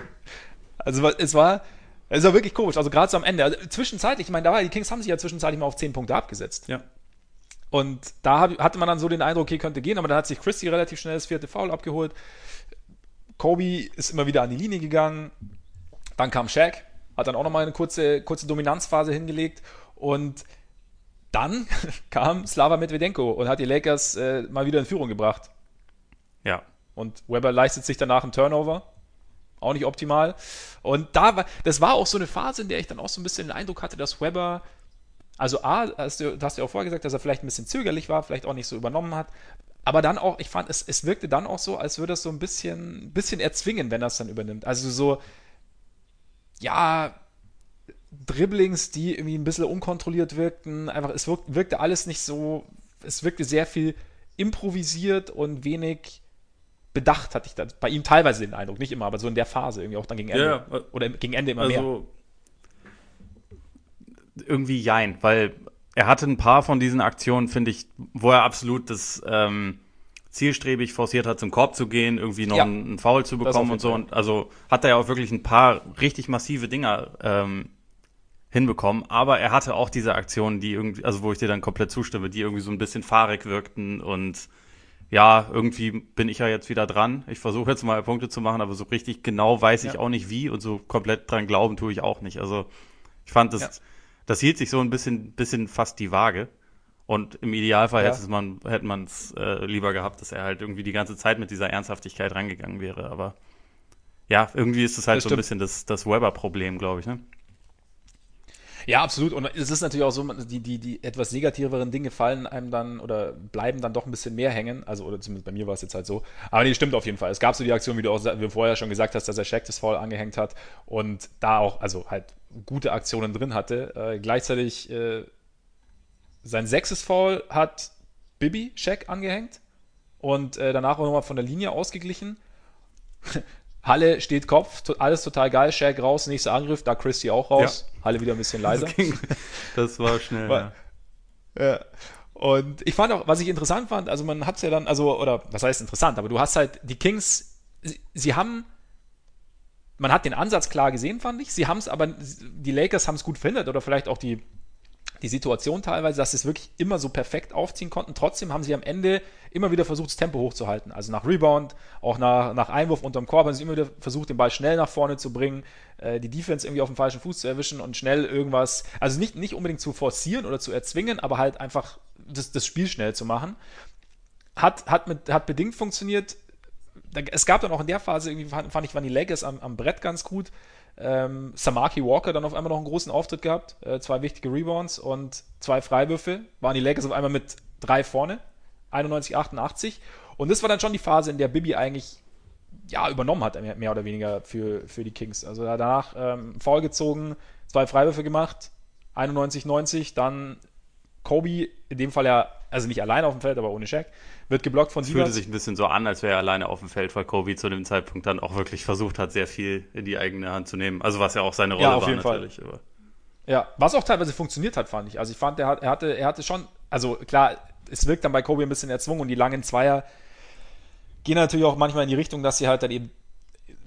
Also es war, es war wirklich komisch, also gerade so am Ende. Also, zwischenzeitlich, ich meine, da war, die Kings haben sich ja zwischenzeitlich mal auf 10 Punkte abgesetzt. Ja. Und da hatte man dann so den Eindruck, okay, könnte gehen, aber dann hat sich Christie relativ schnell das vierte Foul abgeholt. Kobe ist immer wieder an die Linie gegangen. Dann kam Shaq, hat dann auch nochmal eine kurze, kurze Dominanzphase hingelegt und dann kam Slava Medvedenko und hat die Lakers äh, mal wieder in Führung gebracht. Ja. Und Weber leistet sich danach einen Turnover. Auch nicht optimal. Und da war, das war auch so eine Phase, in der ich dann auch so ein bisschen den Eindruck hatte, dass Weber Also A, hast du, hast du ja auch vorher gesagt, dass er vielleicht ein bisschen zögerlich war, vielleicht auch nicht so übernommen hat. Aber dann auch, ich fand, es, es wirkte dann auch so, als würde es so ein bisschen, bisschen erzwingen, wenn er es dann übernimmt. Also so, ja, Dribblings, die irgendwie ein bisschen unkontrolliert wirkten. Einfach, es wirk, wirkte alles nicht so, es wirkte sehr viel improvisiert und wenig bedacht, hatte ich da bei ihm teilweise den Eindruck, nicht immer, aber so in der Phase irgendwie auch dann gegen Ende. Ja, oder gegen Ende immer also, mehr. Irgendwie jein, weil er hatte ein paar von diesen Aktionen, finde ich, wo er absolut das ähm, zielstrebig forciert hat, zum Korb zu gehen, irgendwie noch ja, einen, einen Foul zu bekommen und so. Und also hat er ja auch wirklich ein paar richtig massive Dinger ähm, hinbekommen. Aber er hatte auch diese Aktionen, die irgendwie, also wo ich dir dann komplett zustimme, die irgendwie so ein bisschen fahrig wirkten und ja, irgendwie bin ich ja jetzt wieder dran. Ich versuche jetzt mal Punkte zu machen, aber so richtig genau weiß ich ja. auch nicht wie und so komplett dran glauben tue ich auch nicht. Also ich fand das, ja. das hielt sich so ein bisschen, bisschen fast die Waage. Und im Idealfall ja. hätte man hätte man es äh, lieber gehabt, dass er halt irgendwie die ganze Zeit mit dieser Ernsthaftigkeit rangegangen wäre. Aber ja, irgendwie ist es halt das so ein bisschen das, das Weber-Problem, glaube ich. Ne? Ja, absolut. Und es ist natürlich auch so, die, die, die etwas negativeren Dinge fallen einem dann oder bleiben dann doch ein bisschen mehr hängen. Also, oder zumindest bei mir war es jetzt halt so. Aber nee, stimmt auf jeden Fall. Es gab so die Aktion, wie du auch wie vorher schon gesagt hast, dass er Shaq das Foul angehängt hat und da auch, also halt gute Aktionen drin hatte. Äh, gleichzeitig äh, sein sechstes Foul hat Bibi Shaq angehängt und äh, danach auch nochmal von der Linie ausgeglichen. Halle steht Kopf, alles total geil, Shaq raus, nächster Angriff, da Christie auch raus, ja. Halle wieder ein bisschen leiser. Das, ging, das war schnell, war, ja. Und ich fand auch, was ich interessant fand, also man hat es ja dann, also, oder was heißt interessant, aber du hast halt, die Kings, sie, sie haben, man hat den Ansatz klar gesehen, fand ich, sie haben es aber, die Lakers haben es gut verhindert oder vielleicht auch die die Situation teilweise, dass sie es wirklich immer so perfekt aufziehen konnten. Trotzdem haben sie am Ende immer wieder versucht, das Tempo hochzuhalten. Also nach Rebound, auch nach, nach Einwurf unterm Korb haben sie immer wieder versucht, den Ball schnell nach vorne zu bringen, äh, die Defense irgendwie auf dem falschen Fuß zu erwischen und schnell irgendwas, also nicht, nicht unbedingt zu forcieren oder zu erzwingen, aber halt einfach das, das Spiel schnell zu machen. Hat, hat, mit, hat bedingt funktioniert. Es gab dann auch in der Phase, irgendwie fand, fand ich, waren die Lakers am, am Brett ganz gut. Ähm, Samaki Walker dann auf einmal noch einen großen Auftritt gehabt, äh, zwei wichtige Rebounds und zwei Freiwürfe. Waren die Lakers auf einmal mit drei vorne, 91, 88. Und das war dann schon die Phase, in der Bibi eigentlich ja, übernommen hat, mehr, oder weniger für, für die Kings. Also danach ähm, Foul gezogen, zwei Freiwürfe gemacht, 91, 90, dann Kobe, in dem Fall ja, also nicht allein auf dem Feld, aber ohne Shaq, wird geblockt von Sievers. Fühlte sich ein bisschen so an, als wäre er alleine auf dem Feld, weil Kobe zu dem Zeitpunkt dann auch wirklich versucht hat, sehr viel in die eigene Hand zu nehmen. Also was ja auch seine Rolle ja, auf war jeden natürlich. Fall. Ja, was auch teilweise funktioniert hat, fand ich. Also ich fand, er, hat, er, hatte, er hatte schon, also klar, es wirkt dann bei Kobe ein bisschen erzwungen und die langen Zweier gehen natürlich auch manchmal in die Richtung, dass sie halt dann eben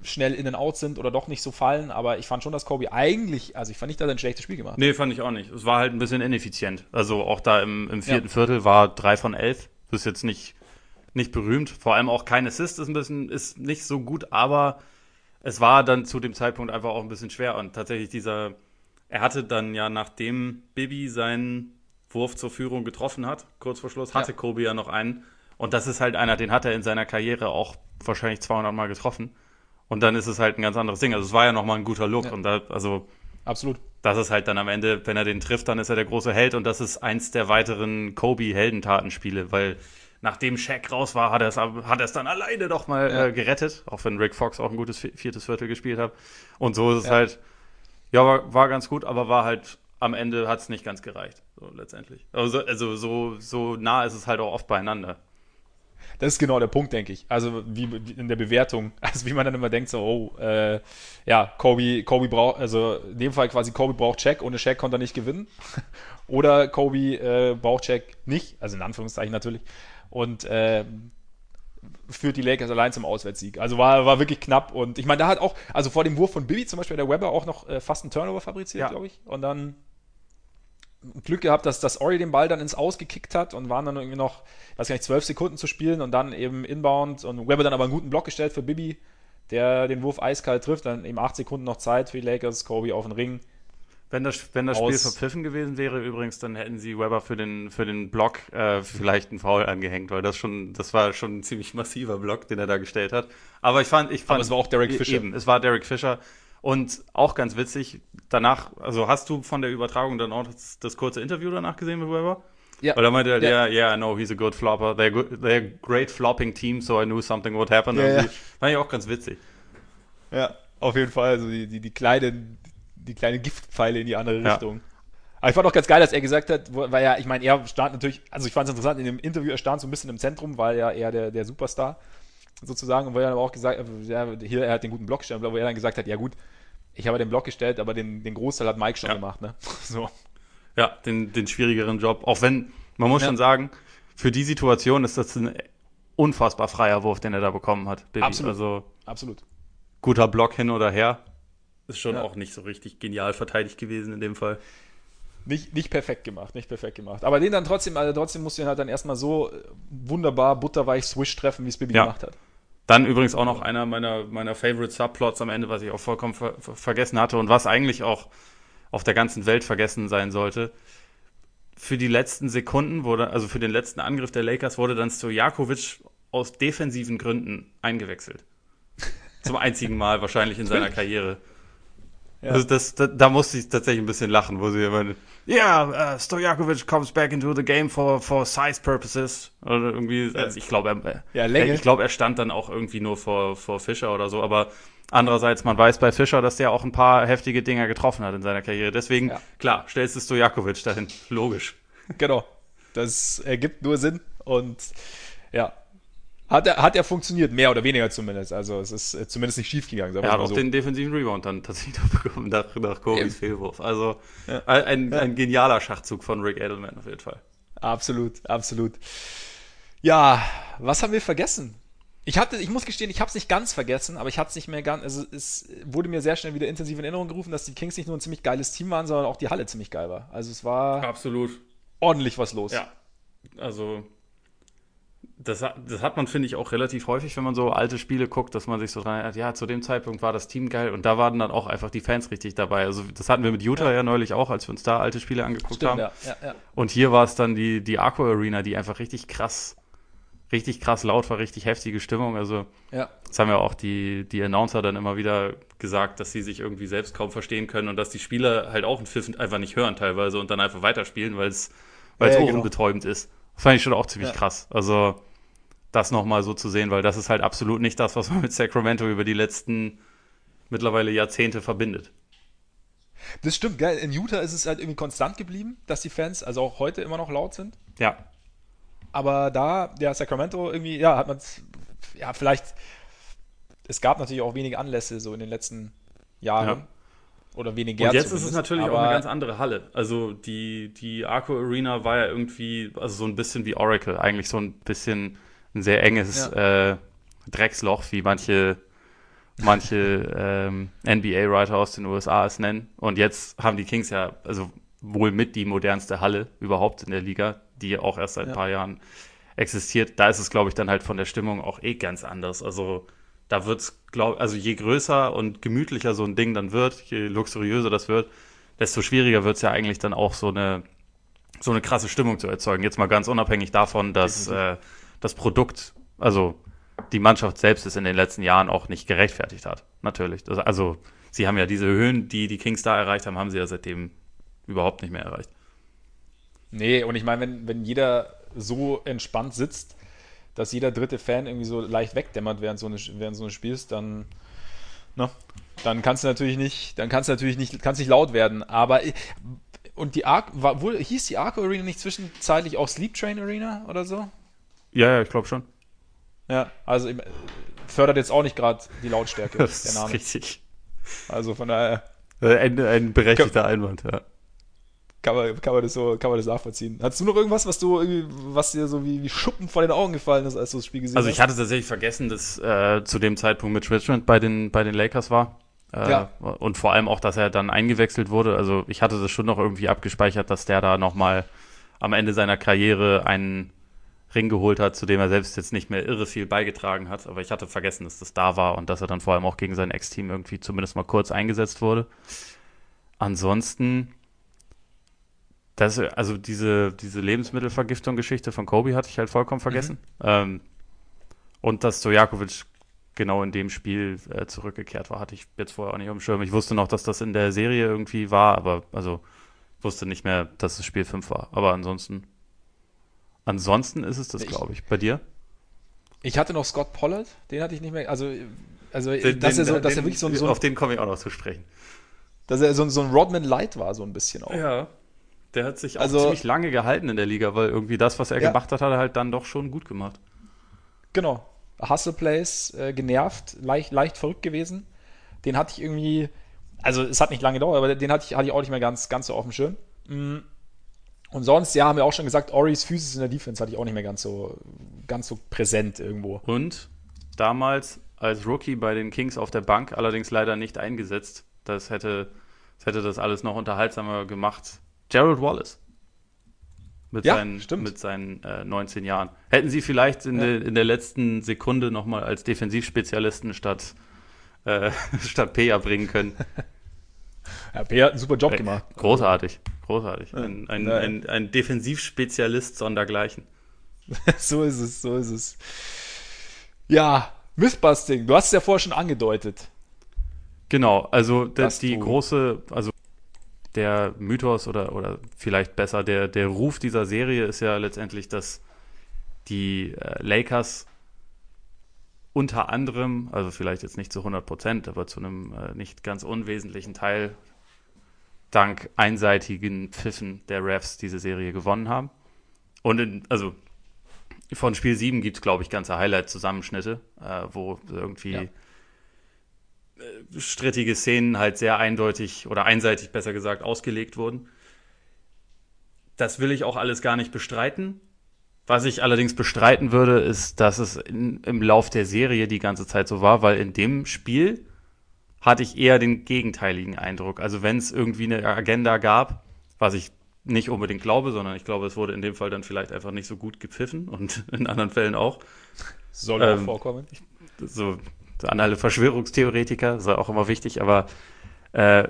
schnell in and out sind oder doch nicht so fallen, aber ich fand schon, dass Kobe eigentlich, also ich fand nicht, dass er ein schlechtes Spiel gemacht hat. Nee, fand ich auch nicht. Es war halt ein bisschen ineffizient. Also auch da im, im vierten ja. Viertel war drei von elf. Das ist jetzt nicht, nicht berühmt. Vor allem auch kein Assist ist ein bisschen, ist nicht so gut, aber es war dann zu dem Zeitpunkt einfach auch ein bisschen schwer und tatsächlich dieser, er hatte dann ja, nachdem Bibi seinen Wurf zur Führung getroffen hat, kurz vor Schluss, hatte ja. Kobe ja noch einen. Und das ist halt einer, den hat er in seiner Karriere auch wahrscheinlich 200 Mal getroffen. Und dann ist es halt ein ganz anderes Ding. Also es war ja nochmal ein guter Look. Ja. Und da, also. Absolut. Das ist halt dann am Ende, wenn er den trifft, dann ist er der große Held. Und das ist eins der weiteren Kobe-Heldentatenspiele, weil nachdem Shaq raus war, hat er es, hat er es dann alleine doch mal ja. äh, gerettet. Auch wenn Rick Fox auch ein gutes viertes Viertel gespielt hat. Und so ist es ja. halt, ja, war, war ganz gut, aber war halt am Ende hat es nicht ganz gereicht, so letztendlich. Also, also so, so nah ist es halt auch oft beieinander das ist genau der Punkt, denke ich. Also wie in der Bewertung, also wie man dann immer denkt, so, oh, äh, ja, Kobe, Kobe braucht, also in dem Fall quasi Kobe braucht Check, ohne Check konnte er nicht gewinnen. Oder Kobe äh, braucht Check nicht, also in Anführungszeichen natürlich. Und äh, führt die Lakers allein zum Auswärtssieg. Also war, war wirklich knapp. Und ich meine, da hat auch, also vor dem Wurf von Bibi zum Beispiel der Weber auch noch äh, fast einen Turnover fabriziert, ja. glaube ich. Und dann Glück gehabt, dass das Ori den Ball dann ins Aus gekickt hat und waren dann irgendwie noch, weiß gar nicht, zwölf Sekunden zu spielen und dann eben Inbound und Webber dann aber einen guten Block gestellt für Bibi, der den Wurf eiskalt trifft. Dann eben acht Sekunden noch Zeit für die Lakers, Kobe auf den Ring. Wenn das, wenn das Spiel verpfiffen gewesen wäre, übrigens, dann hätten sie Webber für den, für den Block äh, vielleicht einen Foul angehängt, weil das schon, das war schon ein ziemlich massiver Block, den er da gestellt hat. Aber ich fand, ich fand. Aber es war auch Derek Fischer. Eben, es war Derek Fischer. Und auch ganz witzig, danach, also hast du von der Übertragung dann auch das, das kurze Interview danach gesehen mit Weber? Ja. Weil er meinte er, ja, yeah, yeah, I know, he's a good flopper. They're, good, they're a great flopping team, so I knew something would happen. Ja, ja. Fand ich auch ganz witzig. Ja, auf jeden Fall. Also die, die, die, kleine, die kleine Giftpfeile in die andere ja. Richtung. Aber ich fand auch ganz geil, dass er gesagt hat, weil ja, ich meine, er stand natürlich, also ich fand es interessant, in dem Interview, er stand so ein bisschen im Zentrum, weil ja er der, der Superstar sozusagen, und wo er dann auch gesagt ja, hier, er hat den guten Block gestellt, wo er dann gesagt hat, ja gut, ich habe den Block gestellt, aber den, den Großteil hat Mike schon ja. gemacht, ne? So. Ja, den, den schwierigeren Job. Auch wenn, man muss ja. schon sagen, für die Situation ist das ein unfassbar freier Wurf, den er da bekommen hat. Baby. Absolut. Also, Absolut. Guter Block hin oder her. Ist schon ja. auch nicht so richtig genial verteidigt gewesen in dem Fall. Nicht, nicht perfekt gemacht, nicht perfekt gemacht. Aber den dann trotzdem, also trotzdem musst du ihn halt dann erstmal so wunderbar butterweich Swish treffen, wie es Baby ja. gemacht hat. Dann übrigens auch noch einer meiner, meiner Favorite Subplots am Ende, was ich auch vollkommen ver vergessen hatte und was eigentlich auch auf der ganzen Welt vergessen sein sollte. Für die letzten Sekunden wurde, also für den letzten Angriff der Lakers wurde dann Stojakovic aus defensiven Gründen eingewechselt. Zum einzigen Mal wahrscheinlich in seiner Karriere. Ja. Also das, da, da musste ich tatsächlich ein bisschen lachen, wo sie immer, ja, yeah, uh, Stojakovic comes back into the game for, for size purposes. Oder irgendwie, also ich glaube, er, ja, Länge. ich glaube, er stand dann auch irgendwie nur vor, vor Fischer oder so, aber andererseits, man weiß bei Fischer, dass der auch ein paar heftige Dinger getroffen hat in seiner Karriere. Deswegen, ja. klar, stellst du Stojakovic dahin. Logisch. Genau. Das ergibt nur Sinn und ja, hat er, hat er funktioniert, mehr oder weniger zumindest. Also es ist äh, zumindest nicht schief gegangen. Er hat auch so. den defensiven Rebound dann tatsächlich bekommen nach, nach Kobis ja. Fehlwurf. Also ja. ein, ein genialer Schachzug von Rick Edelman auf jeden Fall. Absolut, absolut. Ja, was haben wir vergessen? Ich hatte, ich muss gestehen, ich habe es nicht ganz vergessen, aber ich hatte es nicht mehr ganz. Also es wurde mir sehr schnell wieder intensiv in Erinnerung gerufen, dass die Kings nicht nur ein ziemlich geiles Team waren, sondern auch die Halle ziemlich geil war. Also es war absolut ordentlich was los. Ja, also das, das hat man, finde ich, auch relativ häufig, wenn man so alte Spiele guckt, dass man sich so dran erinnert, ja, zu dem Zeitpunkt war das Team geil und da waren dann auch einfach die Fans richtig dabei. Also das hatten wir mit Utah ja, ja neulich auch, als wir uns da alte Spiele angeguckt Stimmt, haben. Ja, ja, und hier war es dann die, die Aqua Arena, die einfach richtig krass, richtig krass laut war, richtig heftige Stimmung. Also ja. das haben ja auch die, die Announcer dann immer wieder gesagt, dass sie sich irgendwie selbst kaum verstehen können und dass die Spieler halt auch einen Pfiff einfach nicht hören teilweise und dann einfach weiterspielen, weil es weil es ohrenbetäubend genau. ist. Das fand ich schon auch ziemlich krass. Also das nochmal so zu sehen, weil das ist halt absolut nicht das, was man mit Sacramento über die letzten mittlerweile Jahrzehnte verbindet. Das stimmt, gell? In Utah ist es halt irgendwie konstant geblieben, dass die Fans also auch heute immer noch laut sind. Ja. Aber da, ja, Sacramento irgendwie, ja, hat man ja, vielleicht, es gab natürlich auch wenige Anlässe so in den letzten Jahren. Ja. Oder weniger. Und jetzt ist es natürlich auch eine ganz andere Halle. Also die, die Arco Arena war ja irgendwie, also so ein bisschen wie Oracle, eigentlich so ein bisschen ein sehr enges ja. äh, Drecksloch, wie manche, manche ähm, NBA-Writer aus den USA es nennen. Und jetzt haben die Kings ja, also wohl mit die modernste Halle überhaupt in der Liga, die auch erst seit ja. ein paar Jahren existiert. Da ist es, glaube ich, dann halt von der Stimmung auch eh ganz anders. Also da wird es, glaube also je größer und gemütlicher so ein Ding dann wird, je luxuriöser das wird, desto schwieriger wird es ja eigentlich dann auch so eine, so eine krasse Stimmung zu erzeugen. Jetzt mal ganz unabhängig davon, dass äh, das Produkt, also die Mannschaft selbst es in den letzten Jahren auch nicht gerechtfertigt hat. Natürlich. Das, also sie haben ja diese Höhen, die die Kings da erreicht haben, haben sie ja seitdem überhaupt nicht mehr erreicht. Nee, und ich meine, wenn, wenn jeder so entspannt sitzt, dass jeder dritte Fan irgendwie so leicht wegdämmert während so, eine, während so eines Spiels, dann, ne, dann kannst du natürlich nicht, dann kannst du natürlich nicht, kannst nicht laut werden. Aber und die Arc, war, wohl, hieß die Arco Arena nicht zwischenzeitlich auch Sleep Train Arena oder so? Ja, ja, ich glaube schon. Ja, also fördert jetzt auch nicht gerade die Lautstärke. das der Name. ist richtig. Also von daher. Äh, ein, ein berechtigter kann, Einwand, ja. Kann man, kann man das so, kann man das nachvollziehen. Hast du noch irgendwas, was du was dir so wie, wie Schuppen vor den Augen gefallen ist, als du das Spiel gesehen also hast? Also ich hatte tatsächlich vergessen, dass äh, zu dem Zeitpunkt mit Richmond bei den, bei den Lakers war. Äh, ja. Und vor allem auch, dass er dann eingewechselt wurde. Also ich hatte das schon noch irgendwie abgespeichert, dass der da nochmal am Ende seiner Karriere einen Ring geholt hat, zu dem er selbst jetzt nicht mehr irre viel beigetragen hat. Aber ich hatte vergessen, dass das da war und dass er dann vor allem auch gegen sein Ex-Team irgendwie zumindest mal kurz eingesetzt wurde. Ansonsten, das, also diese, diese Lebensmittelvergiftung-Geschichte von Kobe hatte ich halt vollkommen vergessen. Mhm. Ähm, und dass Stojakovic genau in dem Spiel äh, zurückgekehrt war, hatte ich jetzt vorher auch nicht auf dem Schirm. Ich wusste noch, dass das in der Serie irgendwie war, aber also wusste nicht mehr, dass es Spiel 5 war. Aber ansonsten, ansonsten ist es das, glaube ich. Bei dir? Ich hatte noch Scott Pollard, den hatte ich nicht mehr, also, also den, dass, den, er so, dass den, er wirklich so, so Auf den komme ich auch noch zu sprechen. Dass er so, so ein Rodman Light war, so ein bisschen auch. Ja. Der hat sich auch also, ziemlich lange gehalten in der Liga, weil irgendwie das, was er ja. gemacht hat, hat er halt dann doch schon gut gemacht. Genau. Hustle Plays äh, genervt, leicht, leicht verrückt gewesen. Den hatte ich irgendwie, also es hat nicht lange gedauert, aber den hatte ich, hatte ich auch nicht mehr ganz, ganz so auf dem Schirm. Mm. Und sonst, ja, haben wir auch schon gesagt, Oris Physis in der Defense hatte ich auch nicht mehr ganz so, ganz so präsent irgendwo. Und damals als Rookie bei den Kings auf der Bank, allerdings leider nicht eingesetzt. Das hätte das, hätte das alles noch unterhaltsamer gemacht. Gerald Wallace. Mit ja, seinen, stimmt. Mit seinen äh, 19 Jahren. Hätten sie vielleicht in, ja. de, in der letzten Sekunde nochmal als Defensivspezialisten statt, äh, statt Peja bringen können. Ja, Peja hat einen super Job äh, gemacht. Großartig, großartig. Ein, ein, ein, ein Defensivspezialist sondergleichen. so ist es, so ist es. Ja, Mythbusting, du hast es ja vorher schon angedeutet. Genau, also das, die große, also der Mythos oder, oder vielleicht besser der, der Ruf dieser Serie ist ja letztendlich, dass die äh, Lakers unter anderem, also vielleicht jetzt nicht zu 100 Prozent, aber zu einem äh, nicht ganz unwesentlichen Teil, dank einseitigen Pfiffen der Refs diese Serie gewonnen haben. Und in, also von Spiel 7 gibt es, glaube ich, ganze Highlight-Zusammenschnitte, äh, wo irgendwie ja. Äh, strittige Szenen halt sehr eindeutig oder einseitig besser gesagt ausgelegt wurden. Das will ich auch alles gar nicht bestreiten. Was ich allerdings bestreiten würde, ist, dass es in, im Lauf der Serie die ganze Zeit so war, weil in dem Spiel hatte ich eher den gegenteiligen Eindruck. Also wenn es irgendwie eine Agenda gab, was ich nicht unbedingt glaube, sondern ich glaube, es wurde in dem Fall dann vielleicht einfach nicht so gut gepfiffen und in anderen Fällen auch. Soll ähm, auch vorkommen. So an alle Verschwörungstheoretiker, ist auch immer wichtig, aber äh,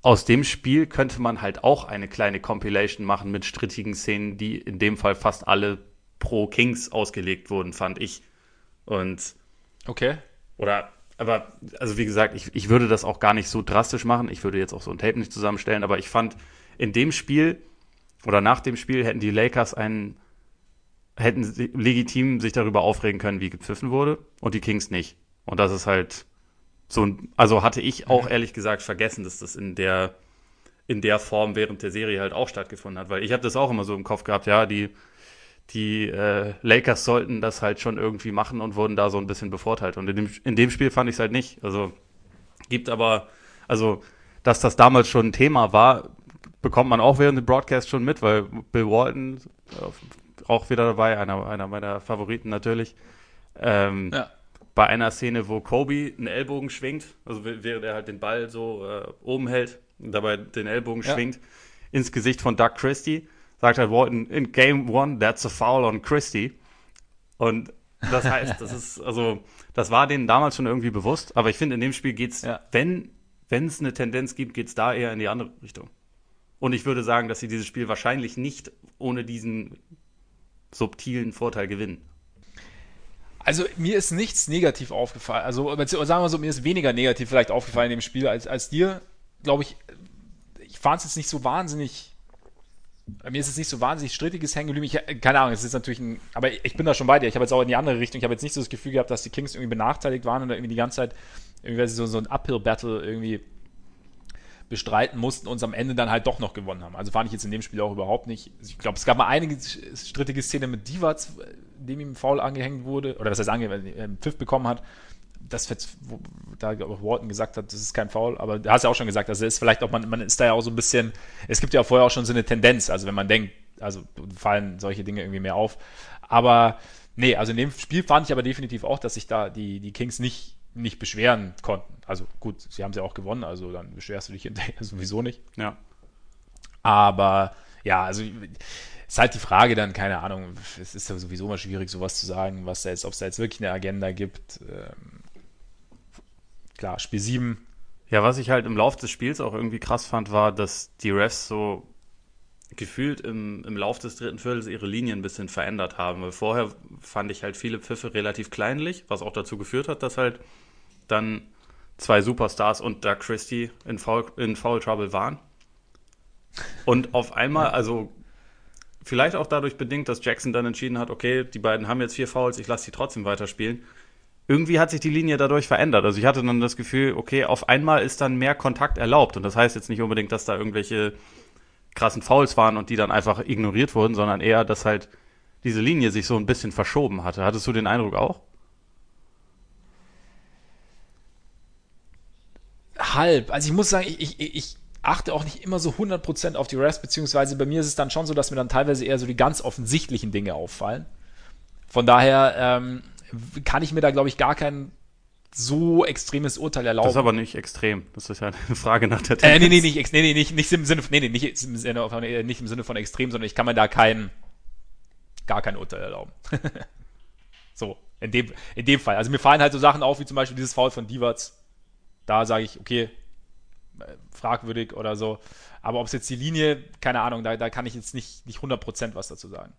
aus dem Spiel könnte man halt auch eine kleine Compilation machen mit strittigen Szenen, die in dem Fall fast alle pro Kings ausgelegt wurden, fand ich. Und okay. Oder, aber, also wie gesagt, ich, ich würde das auch gar nicht so drastisch machen. Ich würde jetzt auch so ein Tape nicht zusammenstellen, aber ich fand, in dem Spiel oder nach dem Spiel hätten die Lakers einen, hätten legitim sich darüber aufregen können, wie gepfiffen wurde und die Kings nicht. Und das ist halt so ein, also hatte ich auch ehrlich gesagt vergessen, dass das in der, in der Form während der Serie halt auch stattgefunden hat, weil ich habe das auch immer so im Kopf gehabt, ja, die, die äh, Lakers sollten das halt schon irgendwie machen und wurden da so ein bisschen bevorteilt. Und in dem, in dem Spiel fand ich es halt nicht. Also gibt aber, also, dass das damals schon ein Thema war, bekommt man auch während dem Broadcast schon mit, weil Bill Walton, äh, auch wieder dabei, einer, einer meiner Favoriten natürlich, ähm, ja bei einer Szene, wo Kobe einen Ellbogen schwingt, also während er halt den Ball so äh, oben hält und dabei den Ellbogen ja. schwingt, ins Gesicht von Doug Christie, sagt halt Walton, in Game One, that's a foul on Christie. Und das heißt, das ist, also, das war denen damals schon irgendwie bewusst, aber ich finde, in dem Spiel geht's, ja. wenn es eine Tendenz gibt, geht es da eher in die andere Richtung. Und ich würde sagen, dass sie dieses Spiel wahrscheinlich nicht ohne diesen subtilen Vorteil gewinnen. Also mir ist nichts negativ aufgefallen. Also sagen wir so, mir ist weniger negativ vielleicht aufgefallen in dem Spiel als, als dir. Glaube ich, ich fand es jetzt nicht so wahnsinnig. Mir ist es nicht so wahnsinnig strittiges geblieben. Ich, keine Ahnung, es ist natürlich ein. Aber ich bin da schon bei dir. Ich habe jetzt auch in die andere Richtung. Ich habe jetzt nicht so das Gefühl gehabt, dass die Kings irgendwie benachteiligt waren oder irgendwie die ganze Zeit irgendwie so, so ein Uphill-Battle irgendwie bestreiten mussten und am Ende dann halt doch noch gewonnen haben. Also fand ich jetzt in dem Spiel auch überhaupt nicht. Ich glaube, es gab mal einige strittige Szenen mit Divac, dem ihm Foul angehängt wurde, oder was heißt angehängt, äh, Pfiff bekommen hat. Das, wo, da auch Walton gesagt hat, das ist kein Foul, aber du hast ja auch schon gesagt, also ist vielleicht auch, man, man ist da ja auch so ein bisschen, es gibt ja vorher auch schon so eine Tendenz, also wenn man denkt, also fallen solche Dinge irgendwie mehr auf. Aber nee, also in dem Spiel fand ich aber definitiv auch, dass sich da die, die Kings nicht, nicht beschweren konnten. Also gut, sie haben sie ja auch gewonnen, also dann beschwerst du dich hinterher sowieso nicht. Ja. Aber ja, also ist halt die Frage dann, keine Ahnung, es ist ja sowieso mal schwierig, sowas zu sagen, was da jetzt, ob es da jetzt wirklich eine Agenda gibt. Ähm, klar, Spiel 7. Ja, was ich halt im Laufe des Spiels auch irgendwie krass fand, war, dass die Refs so gefühlt im, im Lauf des dritten Viertels ihre Linien ein bisschen verändert haben. Weil vorher fand ich halt viele Pfiffe relativ kleinlich, was auch dazu geführt hat, dass halt dann zwei Superstars und Doug Christie in Foul, in Foul Trouble waren. Und auf einmal, also vielleicht auch dadurch bedingt, dass Jackson dann entschieden hat, okay, die beiden haben jetzt vier Fouls, ich lasse sie trotzdem weiterspielen. Irgendwie hat sich die Linie dadurch verändert. Also ich hatte dann das Gefühl, okay, auf einmal ist dann mehr Kontakt erlaubt. Und das heißt jetzt nicht unbedingt, dass da irgendwelche krassen Fouls waren und die dann einfach ignoriert wurden, sondern eher, dass halt diese Linie sich so ein bisschen verschoben hatte. Hattest du den Eindruck auch? Halb. Also ich muss sagen, ich, ich, ich achte auch nicht immer so 100% auf die Refs, beziehungsweise bei mir ist es dann schon so, dass mir dann teilweise eher so die ganz offensichtlichen Dinge auffallen. Von daher ähm, kann ich mir da, glaube ich, gar kein so extremes Urteil erlauben. Das ist aber nicht extrem. Das ist ja eine Frage nach der Tendenz. Äh, nee, nee, nicht, nee, nee, nicht, nicht im Sinne, nee, nee, nicht im Sinne von, äh, nicht im Sinne von extrem, sondern ich kann mir da kein, gar kein Urteil erlauben. so, in dem, in dem Fall. Also mir fallen halt so Sachen auf, wie zum Beispiel dieses Foul von Divac. Da sage ich, okay, äh, fragwürdig oder so. Aber ob es jetzt die Linie, keine Ahnung, da, da kann ich jetzt nicht, nicht 100% was dazu sagen.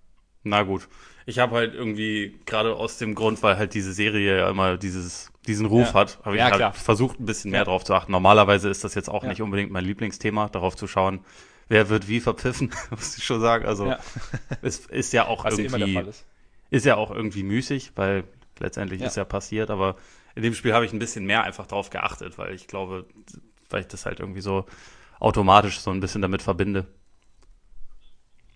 Na gut. Ich habe halt irgendwie, gerade aus dem Grund, weil halt diese Serie ja immer dieses, diesen Ruf ja. hat, habe ich ja, halt klar. versucht, ein bisschen mehr ja. drauf zu achten. Normalerweise ist das jetzt auch nicht unbedingt mein Lieblingsthema, darauf zu schauen, wer wird wie verpfiffen, muss ich schon sagen. Also es ist ja auch irgendwie, ist. ist. ja auch irgendwie müßig, weil letztendlich ist ja passiert, aber in dem Spiel habe ich ein bisschen mehr einfach drauf geachtet, weil ich glaube, weil ich das halt irgendwie so automatisch so ein bisschen damit verbinde.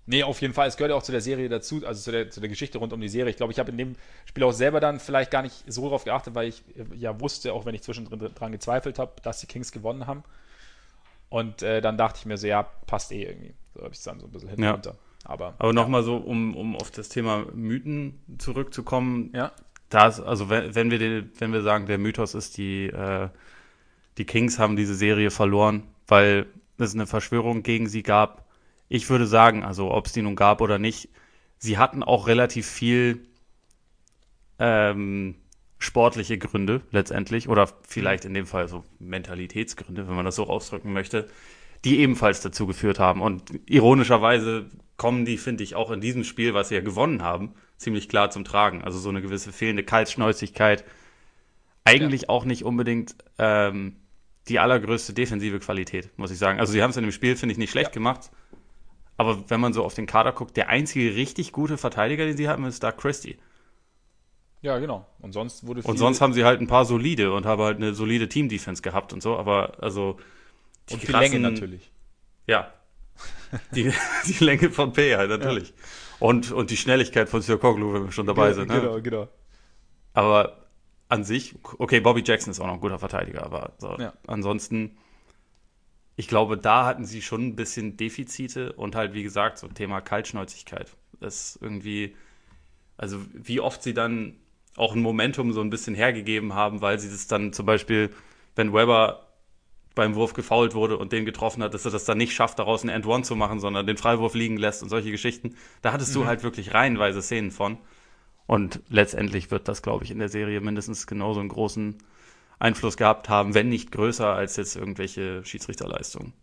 Nee, auf jeden Fall. Es gehört ja auch zu der Serie dazu, also zu der, zu der Geschichte rund um die Serie. Ich glaube, ich habe in dem Spiel auch selber dann vielleicht gar nicht so darauf geachtet, weil ich äh, ja wusste, auch wenn ich zwischendrin dran gezweifelt habe, dass die Kings gewonnen haben. Und äh, dann dachte ich mir so, ja, passt eh irgendwie. So habe ich es dann so ein bisschen hinunter. Ja. Aber, Aber nochmal so, um, um auf das Thema Mythen zurückzukommen. Ja. Das, also wenn, wenn, wir den, wenn wir sagen, der Mythos ist, die, äh, die Kings haben diese Serie verloren, weil es eine Verschwörung gegen sie gab ich würde sagen, also ob es die nun gab oder nicht, sie hatten auch relativ viel ähm, sportliche Gründe letztendlich oder vielleicht in dem Fall so Mentalitätsgründe, wenn man das so ausdrücken möchte, die ebenfalls dazu geführt haben. Und ironischerweise kommen die, finde ich, auch in diesem Spiel, was sie ja gewonnen haben, ziemlich klar zum Tragen. Also so eine gewisse fehlende Kaltschnäuzigkeit. Eigentlich ja. auch nicht unbedingt ähm, die allergrößte defensive Qualität, muss ich sagen. Also sie haben es in dem Spiel, finde ich, nicht schlecht ja. gemacht. Aber wenn man so auf den Kader guckt, der einzige richtig gute Verteidiger, den sie haben, ist Doug Christie. Ja, genau. Und sonst wurde Und sonst haben sie halt ein paar solide und haben halt eine solide Team-Defense gehabt und so, aber also. Die und die Länge natürlich. Ja. Die, die Länge von P halt, natürlich. Ja. Und, und die Schnelligkeit von Sirkoglu, wenn wir schon dabei genau, sind. Ne? Genau, genau. Aber an sich, okay, Bobby Jackson ist auch noch ein guter Verteidiger, aber so, ja. ansonsten ich glaube, da hatten sie schon ein bisschen Defizite und halt, wie gesagt, so Thema Kaltschnäuzigkeit. Das irgendwie, also wie oft sie dann auch ein Momentum so ein bisschen hergegeben haben, weil sie das dann zum Beispiel, wenn Weber beim Wurf gefault wurde und den getroffen hat, dass er das dann nicht schafft, daraus einen End-One zu machen, sondern den Freiwurf liegen lässt und solche Geschichten. Da hattest mhm. du halt wirklich reihenweise Szenen von. Und letztendlich wird das, glaube ich, in der Serie mindestens genauso einen großen Einfluss gehabt haben, wenn nicht größer als jetzt irgendwelche Schiedsrichterleistungen.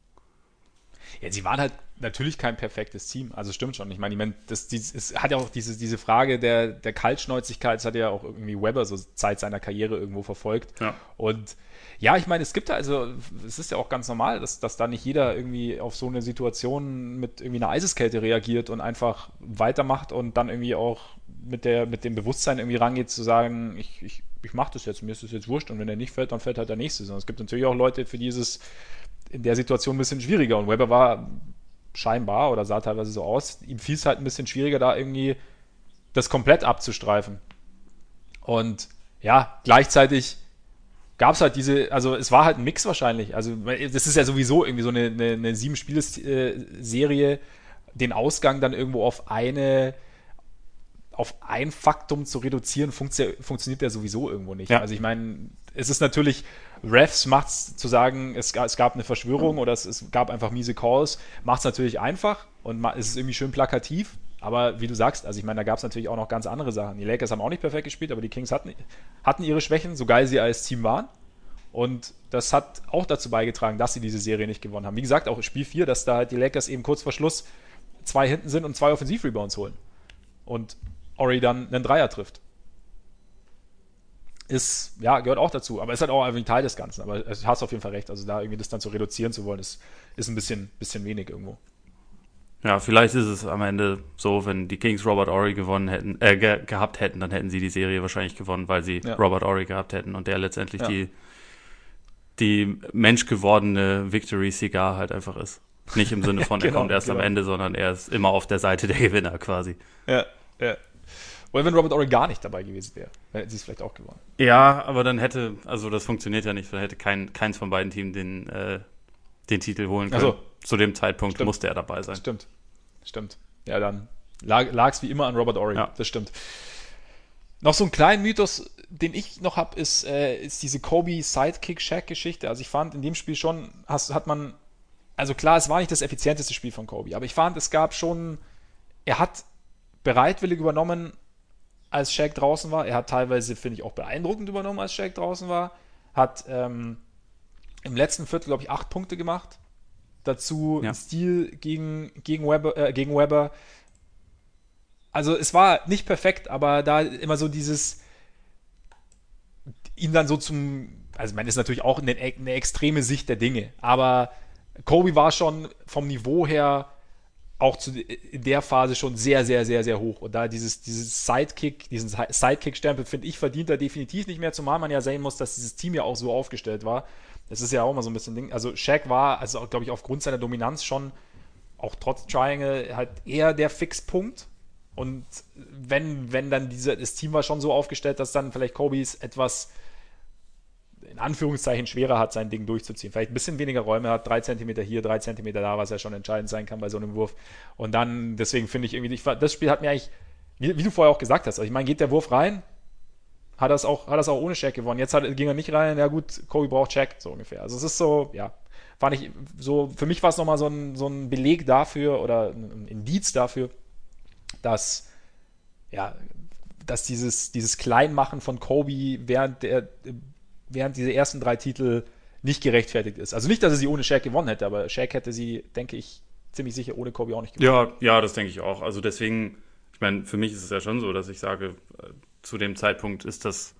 Ja, sie waren halt natürlich kein perfektes Team. Also stimmt schon. Ich meine, ich meine das, das, es hat ja auch diese, diese Frage der, der Kaltschnäuzigkeit, das hat ja auch irgendwie Weber so Zeit seiner Karriere irgendwo verfolgt. Ja. Und ja, ich meine, es gibt da, also es ist ja auch ganz normal, dass, dass da nicht jeder irgendwie auf so eine Situation mit irgendwie einer Eiseskälte reagiert und einfach weitermacht und dann irgendwie auch mit, der, mit dem Bewusstsein irgendwie rangeht, zu sagen, ich, ich, ich mache das jetzt, mir ist das jetzt wurscht und wenn der nicht fällt, dann fällt halt der nächste. Sondern es gibt natürlich auch Leute, für die ist es in der Situation ein bisschen schwieriger und Weber war scheinbar oder sah teilweise so aus, ihm fiel es halt ein bisschen schwieriger, da irgendwie das komplett abzustreifen. Und ja, gleichzeitig gab es halt diese, also es war halt ein Mix wahrscheinlich. Also das ist ja sowieso irgendwie so eine, eine, eine Sieben-Spiele-Serie, den Ausgang dann irgendwo auf eine auf ein Faktum zu reduzieren, funktio funktioniert ja sowieso irgendwo nicht. Ja. Also ich meine, es ist natürlich, Refs macht es zu sagen, es, es, gab eine Verschwörung oder es, es gab einfach miese Calls, macht es natürlich einfach und es ist irgendwie schön plakativ. Aber wie du sagst, also ich meine, da gab es natürlich auch noch ganz andere Sachen. Die Lakers haben auch nicht perfekt gespielt, aber die Kings hatten, hatten ihre Schwächen, so geil sie als Team waren. Und das hat auch dazu beigetragen, dass sie diese Serie nicht gewonnen haben. Wie gesagt, auch Spiel 4, dass da halt die Lakers eben kurz vor Schluss zwei hinten sind und zwei Offensivrebounds holen. Und Ori dann einen Dreier trifft. Ist, ja, gehört auch dazu, aber ist halt auch irgendwie Teil des Ganzen. Aber du hast auf jeden Fall recht. Also da irgendwie das dann zu reduzieren zu wollen, ist, ist ein bisschen, bisschen wenig irgendwo. Ja, vielleicht ist es am Ende so, wenn die Kings Robert Ory gewonnen hätten, äh, ge gehabt hätten, dann hätten sie die Serie wahrscheinlich gewonnen, weil sie ja. Robert Ory gehabt hätten und der letztendlich ja. die, die menschgewordene Victory Cigar halt einfach ist. Nicht im Sinne von, genau, er kommt erst genau. am Ende, sondern er ist immer auf der Seite der Gewinner quasi. Ja, ja. Oder wenn Robert Ory gar nicht dabei gewesen wäre, dann hätten sie es vielleicht auch gewonnen. Ja, aber dann hätte, also das funktioniert ja nicht, dann hätte kein, keins von beiden Teams den, äh, den Titel holen können. Also, Zu dem Zeitpunkt stimmt. musste er dabei sein. Stimmt. Stimmt. Ja, dann lag es wie immer an Robert Ory. Ja. Das stimmt. Noch so ein kleiner Mythos, den ich noch habe, ist, äh, ist diese Kobe Sidekick-Shack-Geschichte. Also ich fand in dem Spiel schon, hast, hat man, also klar, es war nicht das effizienteste Spiel von Kobe, aber ich fand, es gab schon, er hat bereitwillig übernommen, als Shaq draußen war. Er hat teilweise, finde ich, auch beeindruckend übernommen, als Shaq draußen war. Hat ähm, im letzten Viertel, glaube ich, acht Punkte gemacht. Dazu ja. Stil gegen, gegen, Weber, äh, gegen Weber. Also es war nicht perfekt, aber da immer so dieses ihn dann so zum, also man ist natürlich auch eine, eine extreme Sicht der Dinge, aber Kobe war schon vom Niveau her auch zu, in der Phase schon sehr, sehr, sehr, sehr hoch. Und da dieses, dieses Sidekick, diesen Sidekick-Stempel, finde ich, verdient er definitiv nicht mehr, zumal man ja sehen muss, dass dieses Team ja auch so aufgestellt war. Das ist ja auch mal so ein bisschen Ding. Also Shaq war, also glaube ich, aufgrund seiner Dominanz schon, auch trotz Triangle, halt eher der Fixpunkt. Und wenn, wenn dann diese, das Team war schon so aufgestellt, dass dann vielleicht Kobe's etwas in Anführungszeichen schwerer hat, sein Ding durchzuziehen. Vielleicht ein bisschen weniger Räume hat, drei Zentimeter hier, drei Zentimeter da, was ja schon entscheidend sein kann bei so einem Wurf. Und dann, deswegen finde ich irgendwie, ich, das Spiel hat mir eigentlich, wie, wie, du vorher auch gesagt hast, also ich meine, geht der Wurf rein, hat das auch, hat das auch ohne Check gewonnen. Jetzt hat, ging er nicht rein, ja gut, Kobe braucht Check, so ungefähr. Also es ist so, ja, fand ich so, für mich war es nochmal so ein, so ein Beleg dafür oder ein Indiz dafür, dass, ja, dass dieses, dieses Kleinmachen von Kobe während der, während diese ersten drei Titel nicht gerechtfertigt ist. Also nicht, dass er sie ohne Shaq gewonnen hätte, aber Shaq hätte sie, denke ich, ziemlich sicher ohne Kobe auch nicht gewonnen. Ja, ja, das denke ich auch. Also deswegen, ich meine, für mich ist es ja schon so, dass ich sage, äh, zu dem Zeitpunkt ist das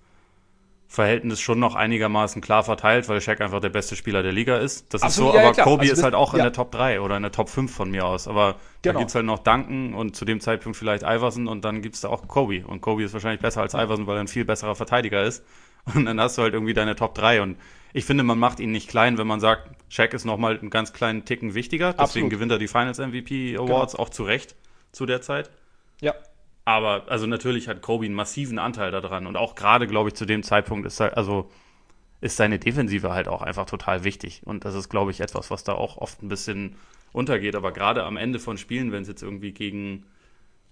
Verhältnis schon noch einigermaßen klar verteilt, weil Shaq einfach der beste Spieler der Liga ist. Das Absolut, ist so, ja, aber ja, Kobe also ist halt auch ja. in der Top 3 oder in der Top 5 von mir aus. Aber genau. da gibt es halt noch Duncan und zu dem Zeitpunkt vielleicht Iverson und dann gibt es da auch Kobe. Und Kobe ist wahrscheinlich besser als Iverson, weil er ein viel besserer Verteidiger ist. Und dann hast du halt irgendwie deine Top 3. Und ich finde, man macht ihn nicht klein, wenn man sagt, Shaq ist nochmal einen ganz kleinen Ticken wichtiger. Deswegen Absolut. gewinnt er die Finals MVP Awards genau. auch zu Recht zu der Zeit. Ja. Aber also natürlich hat Kobe einen massiven Anteil daran. Und auch gerade, glaube ich, zu dem Zeitpunkt ist also ist seine Defensive halt auch einfach total wichtig. Und das ist, glaube ich, etwas, was da auch oft ein bisschen untergeht. Aber gerade am Ende von Spielen, wenn es jetzt irgendwie gegen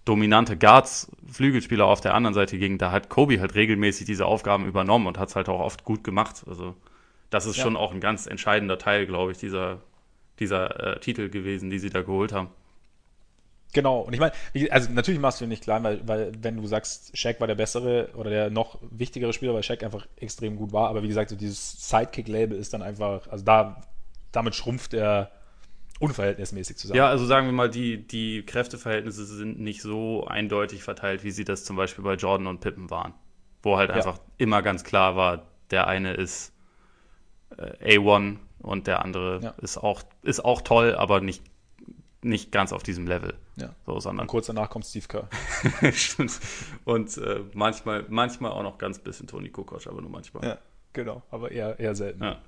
dominante Guards, Flügelspieler auf der anderen Seite ging, da hat Kobe halt regelmäßig diese Aufgaben übernommen und hat es halt auch oft gut gemacht. Also das ist ja. schon auch ein ganz entscheidender Teil, glaube ich, dieser, dieser äh, Titel gewesen, die sie da geholt haben. Genau, und ich meine, also natürlich machst du ihn nicht klein, weil, weil wenn du sagst, Shaq war der bessere oder der noch wichtigere Spieler, weil Shaq einfach extrem gut war, aber wie gesagt, so dieses Sidekick-Label ist dann einfach, also da, damit schrumpft er unverhältnismäßig zusammen. Ja, also sagen wir mal, die, die Kräfteverhältnisse sind nicht so eindeutig verteilt, wie sie das zum Beispiel bei Jordan und Pippen waren. Wo halt ja. einfach immer ganz klar war, der eine ist äh, A1 und der andere ja. ist, auch, ist auch toll, aber nicht, nicht ganz auf diesem Level. Ja. So, sondern und kurz danach kommt Steve Kerr. und äh, manchmal, manchmal auch noch ganz bisschen Toni Kukoc, aber nur manchmal. Ja, genau, aber eher, eher selten. Ja.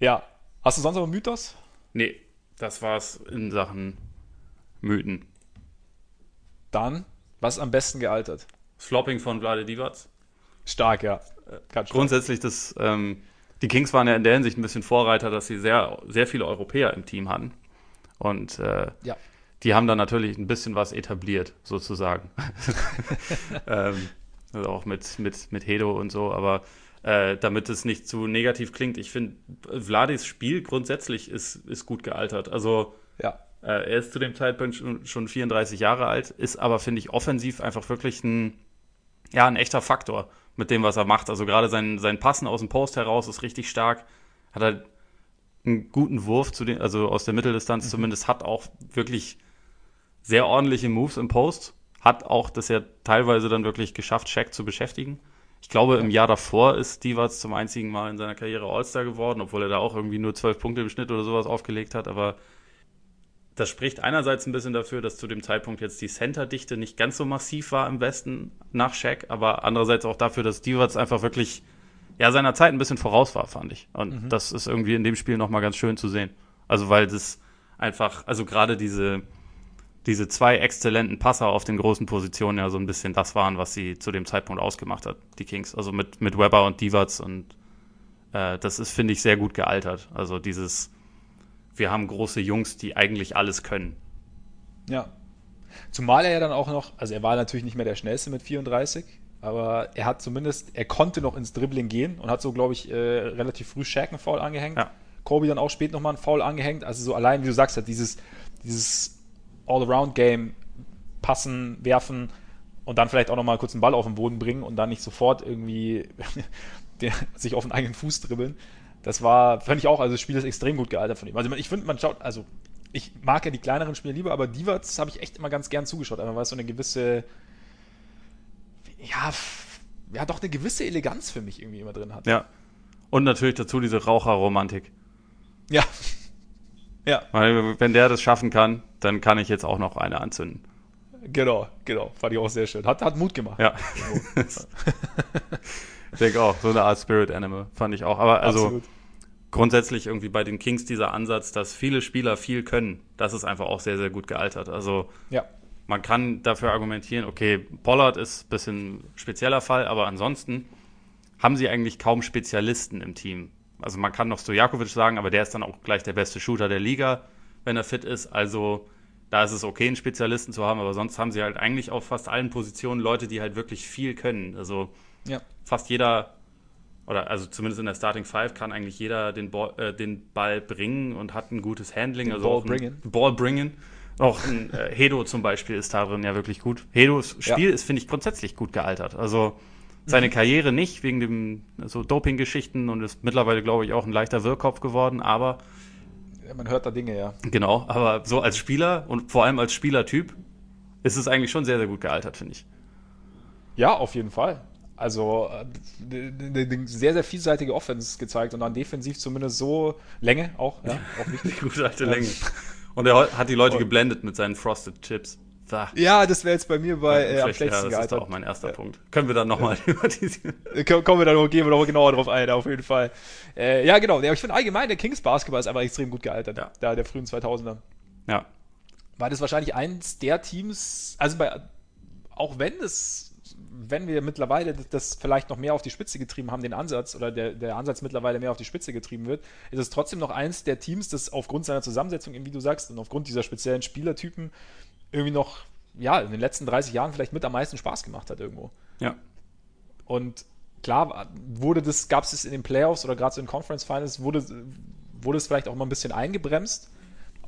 ja. Hast du sonst noch einen Mythos? Nee, das war's in Sachen Mythen. Dann, was am besten gealtert? Flopping von Vlade Divac. Stark, ja. Stark. Grundsätzlich, das, ähm, die Kings waren ja in der Hinsicht ein bisschen Vorreiter, dass sie sehr, sehr viele Europäer im Team hatten. Und äh, ja. die haben dann natürlich ein bisschen was etabliert, sozusagen. ähm, also auch mit, mit, mit Hedo und so, aber äh, damit es nicht zu negativ klingt. Ich finde, Vladis Spiel grundsätzlich ist, ist gut gealtert. Also ja. äh, er ist zu dem Zeitpunkt schon, schon 34 Jahre alt, ist aber, finde ich, offensiv einfach wirklich ein, ja, ein echter Faktor mit dem, was er macht. Also gerade sein, sein Passen aus dem Post heraus ist richtig stark. Hat er einen guten Wurf, zu den, also aus der Mitteldistanz mhm. zumindest, hat auch wirklich sehr ordentliche Moves im Post. Hat auch das ja teilweise dann wirklich geschafft, Shaq zu beschäftigen. Ich glaube, im Jahr davor ist Divac zum einzigen Mal in seiner Karriere All-Star geworden, obwohl er da auch irgendwie nur zwölf Punkte im Schnitt oder sowas aufgelegt hat. Aber das spricht einerseits ein bisschen dafür, dass zu dem Zeitpunkt jetzt die Center-Dichte nicht ganz so massiv war im Westen nach Shaq, aber andererseits auch dafür, dass Divac einfach wirklich ja, seiner Zeit ein bisschen voraus war, fand ich. Und mhm. das ist irgendwie in dem Spiel nochmal ganz schön zu sehen. Also, weil das einfach, also gerade diese, diese zwei exzellenten Passer auf den großen Positionen ja so ein bisschen das waren, was sie zu dem Zeitpunkt ausgemacht hat, die Kings. Also mit, mit Weber und Divac und äh, das ist, finde ich, sehr gut gealtert. Also dieses, wir haben große Jungs, die eigentlich alles können. Ja. Zumal er ja dann auch noch, also er war natürlich nicht mehr der schnellste mit 34, aber er hat zumindest, er konnte noch ins Dribbling gehen und hat so, glaube ich, äh, relativ früh Shaq einen Foul angehängt. Ja. Kobe dann auch spät nochmal einen Foul angehängt. Also so allein, wie du sagst, hat dieses, dieses All-Around-Game passen, werfen und dann vielleicht auch nochmal kurz einen Ball auf den Boden bringen und dann nicht sofort irgendwie sich auf den eigenen Fuß dribbeln. Das war, fand ich auch, also das Spiel ist extrem gut gealtert von ihm. Also ich finde, man schaut, also ich mag ja die kleineren Spiele lieber, aber Divac habe ich echt immer ganz gern zugeschaut, einfach weil es so eine gewisse ja, ja, doch eine gewisse Eleganz für mich irgendwie immer drin hat. Ja. Und natürlich dazu diese Raucherromantik. Ja. Ja. Weil, wenn der das schaffen kann, dann kann ich jetzt auch noch eine anzünden. Genau, genau. Fand ich auch sehr schön. Hat, hat Mut gemacht. Ja. ich denke auch, so eine Art Spirit Animal fand ich auch. Aber also Absolut. grundsätzlich irgendwie bei den Kings dieser Ansatz, dass viele Spieler viel können, das ist einfach auch sehr, sehr gut gealtert. Also ja man kann dafür argumentieren, okay, Pollard ist ein bisschen spezieller Fall, aber ansonsten haben sie eigentlich kaum Spezialisten im Team. Also man kann noch Stojakovic sagen, aber der ist dann auch gleich der beste Shooter der Liga, wenn er fit ist. Also da ist es okay, einen Spezialisten zu haben, aber sonst haben sie halt eigentlich auf fast allen Positionen Leute, die halt wirklich viel können. Also ja. fast jeder, oder also zumindest in der Starting Five kann eigentlich jeder den Ball, äh, den Ball bringen und hat ein gutes Handling. Den also Ball bringen. Ball bringen. Auch ein, äh, Hedo zum Beispiel ist darin ja wirklich gut. Hedos Spiel ja. ist, finde ich, grundsätzlich gut gealtert. Also seine mhm. Karriere nicht, wegen dem so Doping-Geschichten und ist mittlerweile, glaube ich, auch ein leichter Wirrkopf geworden, aber. Man hört da Dinge, ja. Genau, aber so als Spieler und vor allem als Spielertyp ist es eigentlich schon sehr, sehr gut gealtert, finde ich. Ja, auf jeden Fall. Also eine sehr, sehr vielseitige Offense gezeigt und dann defensiv zumindest so Länge auch, ja, auch wichtig. Gute alte Länge. Und er hat die Leute geblendet mit seinen Frosted Chips. Da. Ja, das wäre jetzt bei mir bei äh, am schlechtesten ja, Das ist auch mein erster ja. Punkt. Können wir dann nochmal ja. thematisieren? Kommen wir dann noch, gehen wir noch genauer drauf ein, auf jeden Fall. Äh, ja, genau. ich finde allgemein, der Kings Basketball ist einfach extrem gut gealtert. Ja. Da, der frühen 2000er. Ja. War das wahrscheinlich eins der Teams, also bei, auch wenn es wenn wir mittlerweile das vielleicht noch mehr auf die Spitze getrieben haben, den Ansatz, oder der, der Ansatz mittlerweile mehr auf die Spitze getrieben wird, ist es trotzdem noch eins der Teams, das aufgrund seiner Zusammensetzung, wie du sagst, und aufgrund dieser speziellen Spielertypen irgendwie noch, ja, in den letzten 30 Jahren vielleicht mit am meisten Spaß gemacht hat irgendwo. Ja. Und klar, wurde das, gab es es in den Playoffs oder gerade so in Conference Finals, wurde, wurde es vielleicht auch mal ein bisschen eingebremst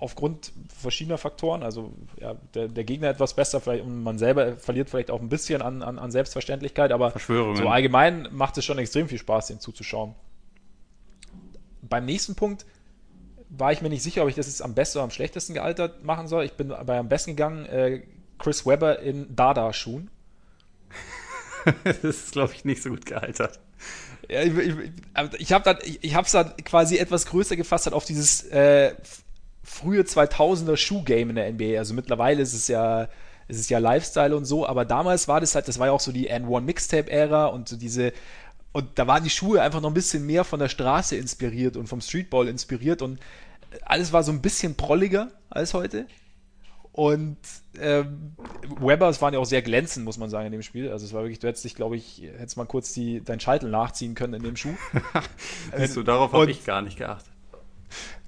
aufgrund verschiedener Faktoren. Also ja, der, der, Gegner etwas besser, vielleicht und man selber verliert vielleicht auch ein bisschen an, an, an Selbstverständlichkeit, aber so allgemein macht es schon extrem viel Spaß, den zuzuschauen. Beim nächsten Punkt war ich mir nicht sicher, ob ich das jetzt am besten oder am schlechtesten gealtert machen soll. Ich bin bei am besten gegangen, äh, Chris Webber in Dada-Schuhen. das ist, glaube ich, nicht so gut gealtert. Ja, ich, ich, ich habe es dann quasi etwas größer gefasst auf dieses äh, frühe 2000er Schuhgame in der NBA. Also mittlerweile ist es ja es ist ja Lifestyle und so, aber damals war das halt, das war ja auch so die N1 Mixtape-Ära und so diese, und da waren die Schuhe einfach noch ein bisschen mehr von der Straße inspiriert und vom Streetball inspiriert und alles war so ein bisschen prolliger als heute. Und ähm, Webbers waren ja auch sehr glänzend, muss man sagen, in dem Spiel. Also es war wirklich, du hättest dich, glaube ich, hättest mal kurz die, deinen Scheitel nachziehen können in dem Schuh. Siehst du, darauf habe ich gar nicht geachtet.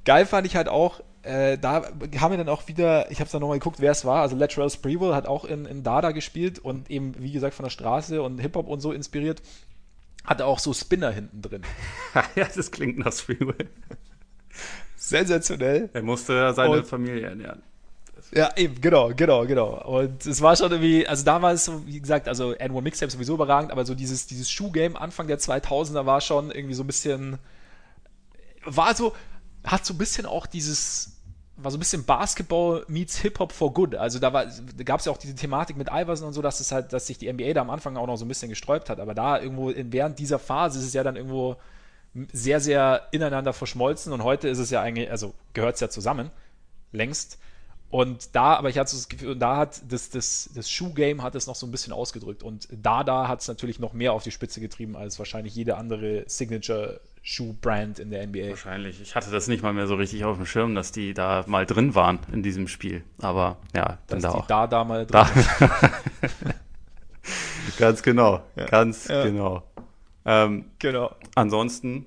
Geil fand ich halt auch, äh, da haben wir dann auch wieder, ich habe es dann nochmal geguckt, wer es war. Also Lateral Sprewell hat auch in, in Dada gespielt und eben, wie gesagt, von der Straße und Hip-Hop und so inspiriert. Hatte auch so Spinner hinten drin. ja, das klingt nach Sprewell. Sensationell. Er musste seine und, Familie ernähren. Ja, eben, genau, genau, genau. Und es war schon irgendwie, also da war es so, wie gesagt, also N1 Mixtape sowieso überragend, aber so dieses, dieses Schuhgame Anfang der 2000er war schon irgendwie so ein bisschen, war so, hat so ein bisschen auch dieses war so ein bisschen Basketball meets Hip-Hop for good. Also da, da gab es ja auch diese Thematik mit Iverson und so, dass es halt, dass sich die NBA da am Anfang auch noch so ein bisschen gesträubt hat. Aber da irgendwo in, während dieser Phase ist es ja dann irgendwo sehr, sehr ineinander verschmolzen und heute ist es ja eigentlich, also gehört es ja zusammen, längst. Und da, aber ich hatte das Gefühl, da hat das, das, das Shoe-Game hat es noch so ein bisschen ausgedrückt. Und da, da hat es natürlich noch mehr auf die Spitze getrieben als wahrscheinlich jede andere Signature Schuh-Brand in der NBA. Wahrscheinlich. Ich hatte das nicht mal mehr so richtig auf dem Schirm, dass die da mal drin waren in diesem Spiel. Aber ja, dann dass da auch. Da, da mal drin. Da. ganz genau. Ja. Ganz ja. genau. Ähm, genau. Ansonsten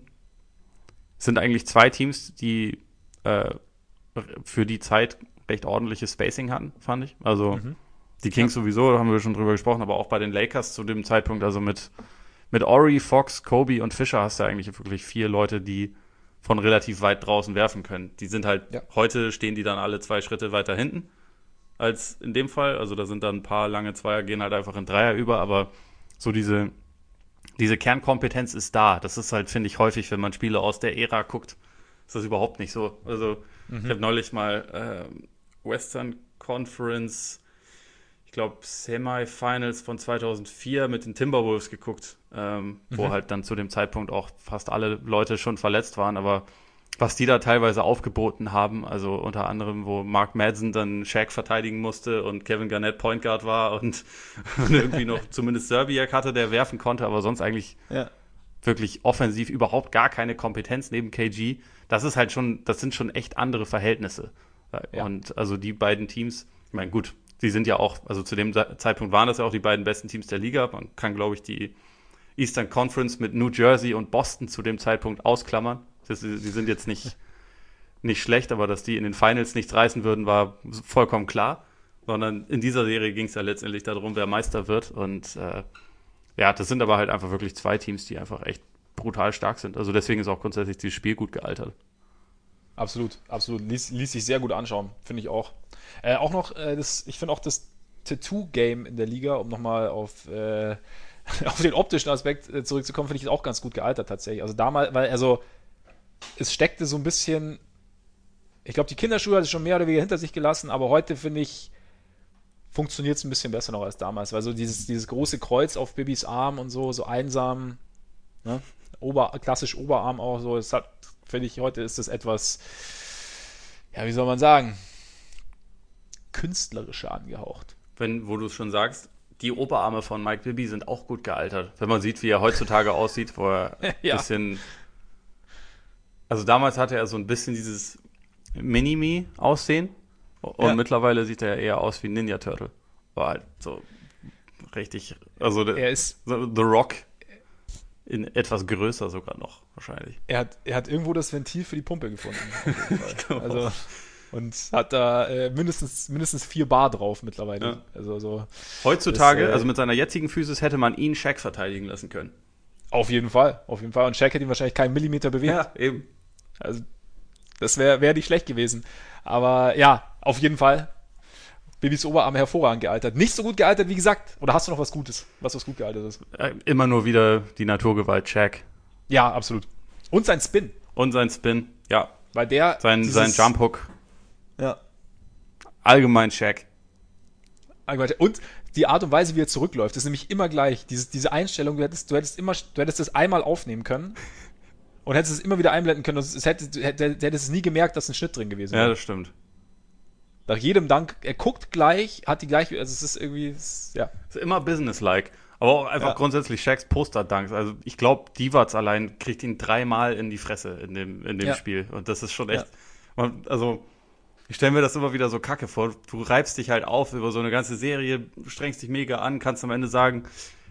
sind eigentlich zwei Teams, die äh, für die Zeit recht ordentliches Spacing hatten, fand ich. Also mhm. die Kings ja. sowieso, da haben wir schon drüber gesprochen, aber auch bei den Lakers zu dem Zeitpunkt, also mit mit Ori, Fox, Kobe und Fischer hast du eigentlich wirklich vier Leute, die von relativ weit draußen werfen können. Die sind halt, ja. heute stehen die dann alle zwei Schritte weiter hinten als in dem Fall. Also da sind dann ein paar lange Zweier, gehen halt einfach in Dreier über, aber so diese, diese Kernkompetenz ist da. Das ist halt, finde ich, häufig, wenn man Spiele aus der Ära guckt, ist das überhaupt nicht so. Also mhm. ich habe neulich mal äh, Western Conference glaube, Semifinals von 2004 mit den Timberwolves geguckt, ähm, mhm. wo halt dann zu dem Zeitpunkt auch fast alle Leute schon verletzt waren. Aber was die da teilweise aufgeboten haben, also unter anderem, wo Mark Madsen dann Shaq verteidigen musste und Kevin Garnett Point Guard war und, und irgendwie noch zumindest Serbiak hatte, der werfen konnte, aber sonst eigentlich ja. wirklich offensiv überhaupt gar keine Kompetenz neben KG. Das ist halt schon, das sind schon echt andere Verhältnisse. Ja. Und also die beiden Teams, ich meine, gut, sie sind ja auch, also zu dem Zeitpunkt waren das ja auch die beiden besten Teams der Liga. Man kann, glaube ich, die Eastern Conference mit New Jersey und Boston zu dem Zeitpunkt ausklammern. Das, die sind jetzt nicht, nicht schlecht, aber dass die in den Finals nichts reißen würden, war vollkommen klar. Sondern in dieser Serie ging es ja letztendlich darum, wer Meister wird. Und äh, ja, das sind aber halt einfach wirklich zwei Teams, die einfach echt brutal stark sind. Also deswegen ist auch grundsätzlich dieses Spiel gut gealtert. Absolut, absolut. Ließ, ließ sich sehr gut anschauen, finde ich auch. Äh, auch noch, äh, das, ich finde auch das Tattoo-Game in der Liga, um nochmal auf, äh, auf den optischen Aspekt äh, zurückzukommen, finde ich auch ganz gut gealtert tatsächlich. Also damals, weil, also, es steckte so ein bisschen, ich glaube, die Kinderschuhe hat es schon mehr oder weniger hinter sich gelassen, aber heute finde ich, funktioniert es ein bisschen besser noch als damals, weil so dieses, dieses große Kreuz auf Bibis Arm und so, so einsam, ne? Ober, klassisch Oberarm auch so, das hat, finde ich, heute ist das etwas, ja, wie soll man sagen, künstlerischer angehaucht. Wenn, wo du es schon sagst, die Oberarme von Mike Bibby sind auch gut gealtert. Wenn man sieht, wie er heutzutage aussieht, wo er ein ja. bisschen. Also damals hatte er so ein bisschen dieses Mini-Me-Aussehen. Und ja. mittlerweile sieht er eher aus wie Ninja Turtle. War halt so richtig. Also er ist The Rock in etwas größer sogar noch, wahrscheinlich. Er hat, er hat irgendwo das Ventil für die Pumpe gefunden. also und hat da äh, mindestens, mindestens vier Bar drauf mittlerweile. Ja. Also so. Heutzutage, das, äh, also mit seiner jetzigen Physis, hätte man ihn Shaq verteidigen lassen können. Auf jeden Fall, auf jeden Fall. Und Shaq hätte ihn wahrscheinlich keinen Millimeter bewegt. Ja, eben. Also, das wäre wär nicht schlecht gewesen. Aber ja, auf jeden Fall. Bibis Oberarm hervorragend gealtert. Nicht so gut gealtert, wie gesagt. Oder hast du noch was Gutes, was was gut gealtert ist? Äh, immer nur wieder die Naturgewalt Shaq. Ja, absolut. Und sein Spin. Und sein Spin, ja. Weil der. Sein, sein Jump Hook ja. Allgemein Shaq. Allgemein Und die Art und Weise, wie er zurückläuft, ist nämlich immer gleich. Diese, diese Einstellung, du hättest, du hättest immer, du hättest das einmal aufnehmen können und hättest es immer wieder einblenden können. Und es hätte, hätte, hättest es nie gemerkt, dass ein Schnitt drin gewesen wäre. Ja, das stimmt. Nach jedem Dank, er guckt gleich, hat die gleiche, also es ist irgendwie, es, ja. Es ist immer businesslike. Aber auch einfach ja. grundsätzlich Shaqs Poster-Danks. Also ich glaube, Divac allein kriegt ihn dreimal in die Fresse in dem, in dem ja. Spiel. Und das ist schon echt. Ja. Also ich stelle mir das immer wieder so kacke vor. Du reibst dich halt auf über so eine ganze Serie, strengst dich mega an, kannst am Ende sagen,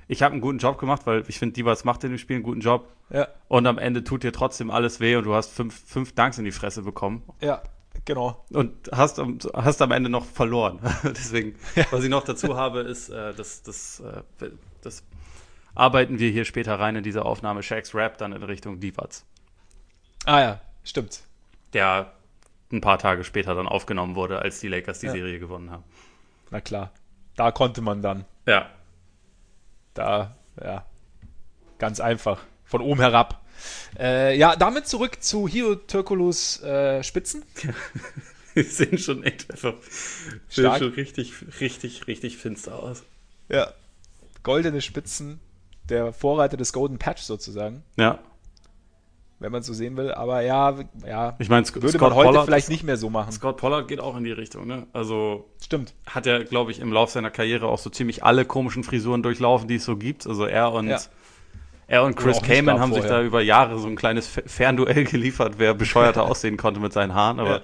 ich habe einen guten Job gemacht, weil ich finde, Divas macht in dem Spiel einen guten Job. Ja. Und am Ende tut dir trotzdem alles weh und du hast fünf, fünf Danks in die Fresse bekommen. Ja, genau. Und hast, hast am Ende noch verloren. Deswegen, ja. was ich noch dazu habe, ist, äh, das, das, äh, das arbeiten wir hier später rein in diese Aufnahme Shaq's Rap dann in Richtung Divas. Ah ja, stimmt. Der ein paar Tage später dann aufgenommen wurde, als die Lakers die ja. Serie gewonnen haben. Na klar. Da konnte man dann. Ja. Da, ja. Ganz einfach. Von oben herab. Äh, ja, damit zurück zu Hio Turkulus äh, Spitzen. Die sehen schon echt einfach sehen schon richtig, richtig, richtig finster aus. Ja. Goldene Spitzen, der Vorreiter des Golden Patch sozusagen. Ja. Wenn man es so sehen will. Aber ja, ja. Ich meine, würde Scott man heute Pollard, vielleicht nicht mehr so machen. Scott Pollard geht auch in die Richtung, ne? Also. Stimmt. Hat er, glaube ich, im Laufe seiner Karriere auch so ziemlich alle komischen Frisuren durchlaufen, die es so gibt. Also er und. Ja. Er und Chris Kamen haben vorher. sich da über Jahre so ein kleines Fernduell geliefert, wer bescheuerter aussehen konnte mit seinen Haaren. Aber ja.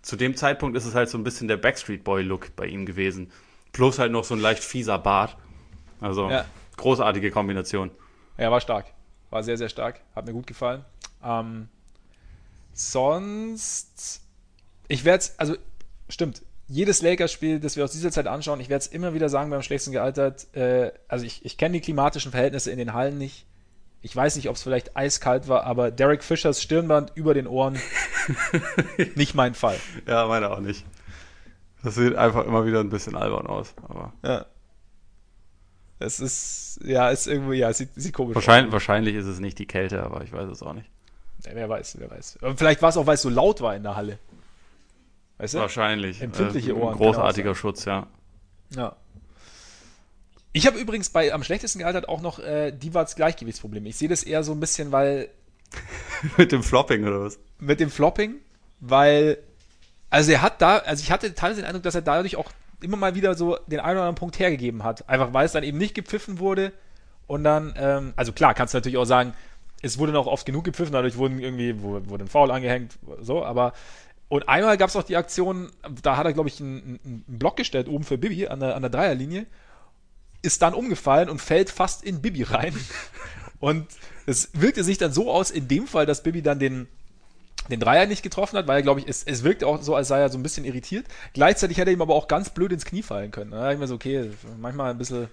zu dem Zeitpunkt ist es halt so ein bisschen der Backstreet Boy-Look bei ihm gewesen. Plus halt noch so ein leicht fieser Bart. Also ja. großartige Kombination. Ja, war stark. War sehr, sehr stark. Hat mir gut gefallen. Ähm, sonst, ich werde es, also stimmt, jedes Lakers-Spiel, das wir aus dieser Zeit anschauen, ich werde es immer wieder sagen beim schlechtesten gealtert, äh, also ich, ich kenne die klimatischen Verhältnisse in den Hallen nicht. Ich weiß nicht, ob es vielleicht eiskalt war, aber Derek Fischers Stirnband über den Ohren, nicht mein Fall. Ja, meine auch nicht. Das sieht einfach immer wieder ein bisschen albern aus. Aber. Ja. Es ist, ja, ist irgendwie, ja, sieht, sieht komisch wahrscheinlich, aus. Wahrscheinlich ist es nicht die Kälte, aber ich weiß es auch nicht. Ja, wer weiß, wer weiß. Aber vielleicht war es auch, weil es so laut war in der Halle. Weißt du? Wahrscheinlich. Empfindliche äh, Ohren. Großartiger Schutz, ja. Ja. Ich habe übrigens bei am schlechtesten gealtert auch noch äh, Divats Gleichgewichtsproblem. Ich sehe das eher so ein bisschen, weil. mit dem Flopping oder was? Mit dem Flopping, weil. Also er hat da, also ich hatte teilweise den Eindruck, dass er dadurch auch immer mal wieder so den einen oder anderen Punkt hergegeben hat. Einfach weil es dann eben nicht gepfiffen wurde. Und dann, ähm, also klar, kannst du natürlich auch sagen, es wurde noch oft genug gepfiffen, dadurch wurden irgendwie, wurde ein Foul angehängt, so, aber und einmal gab es auch die Aktion, da hat er, glaube ich, einen, einen, Block gestellt oben für Bibi an der, an der Dreierlinie, ist dann umgefallen und fällt fast in Bibi rein. und es wirkte sich dann so aus, in dem Fall, dass Bibi dann den, den Dreier nicht getroffen hat, weil er, glaube ich, es, es wirkte auch so, als sei er so ein bisschen irritiert. Gleichzeitig hätte er ihm aber auch ganz blöd ins Knie fallen können. Da dachte ich mir so, okay, manchmal ein bisschen,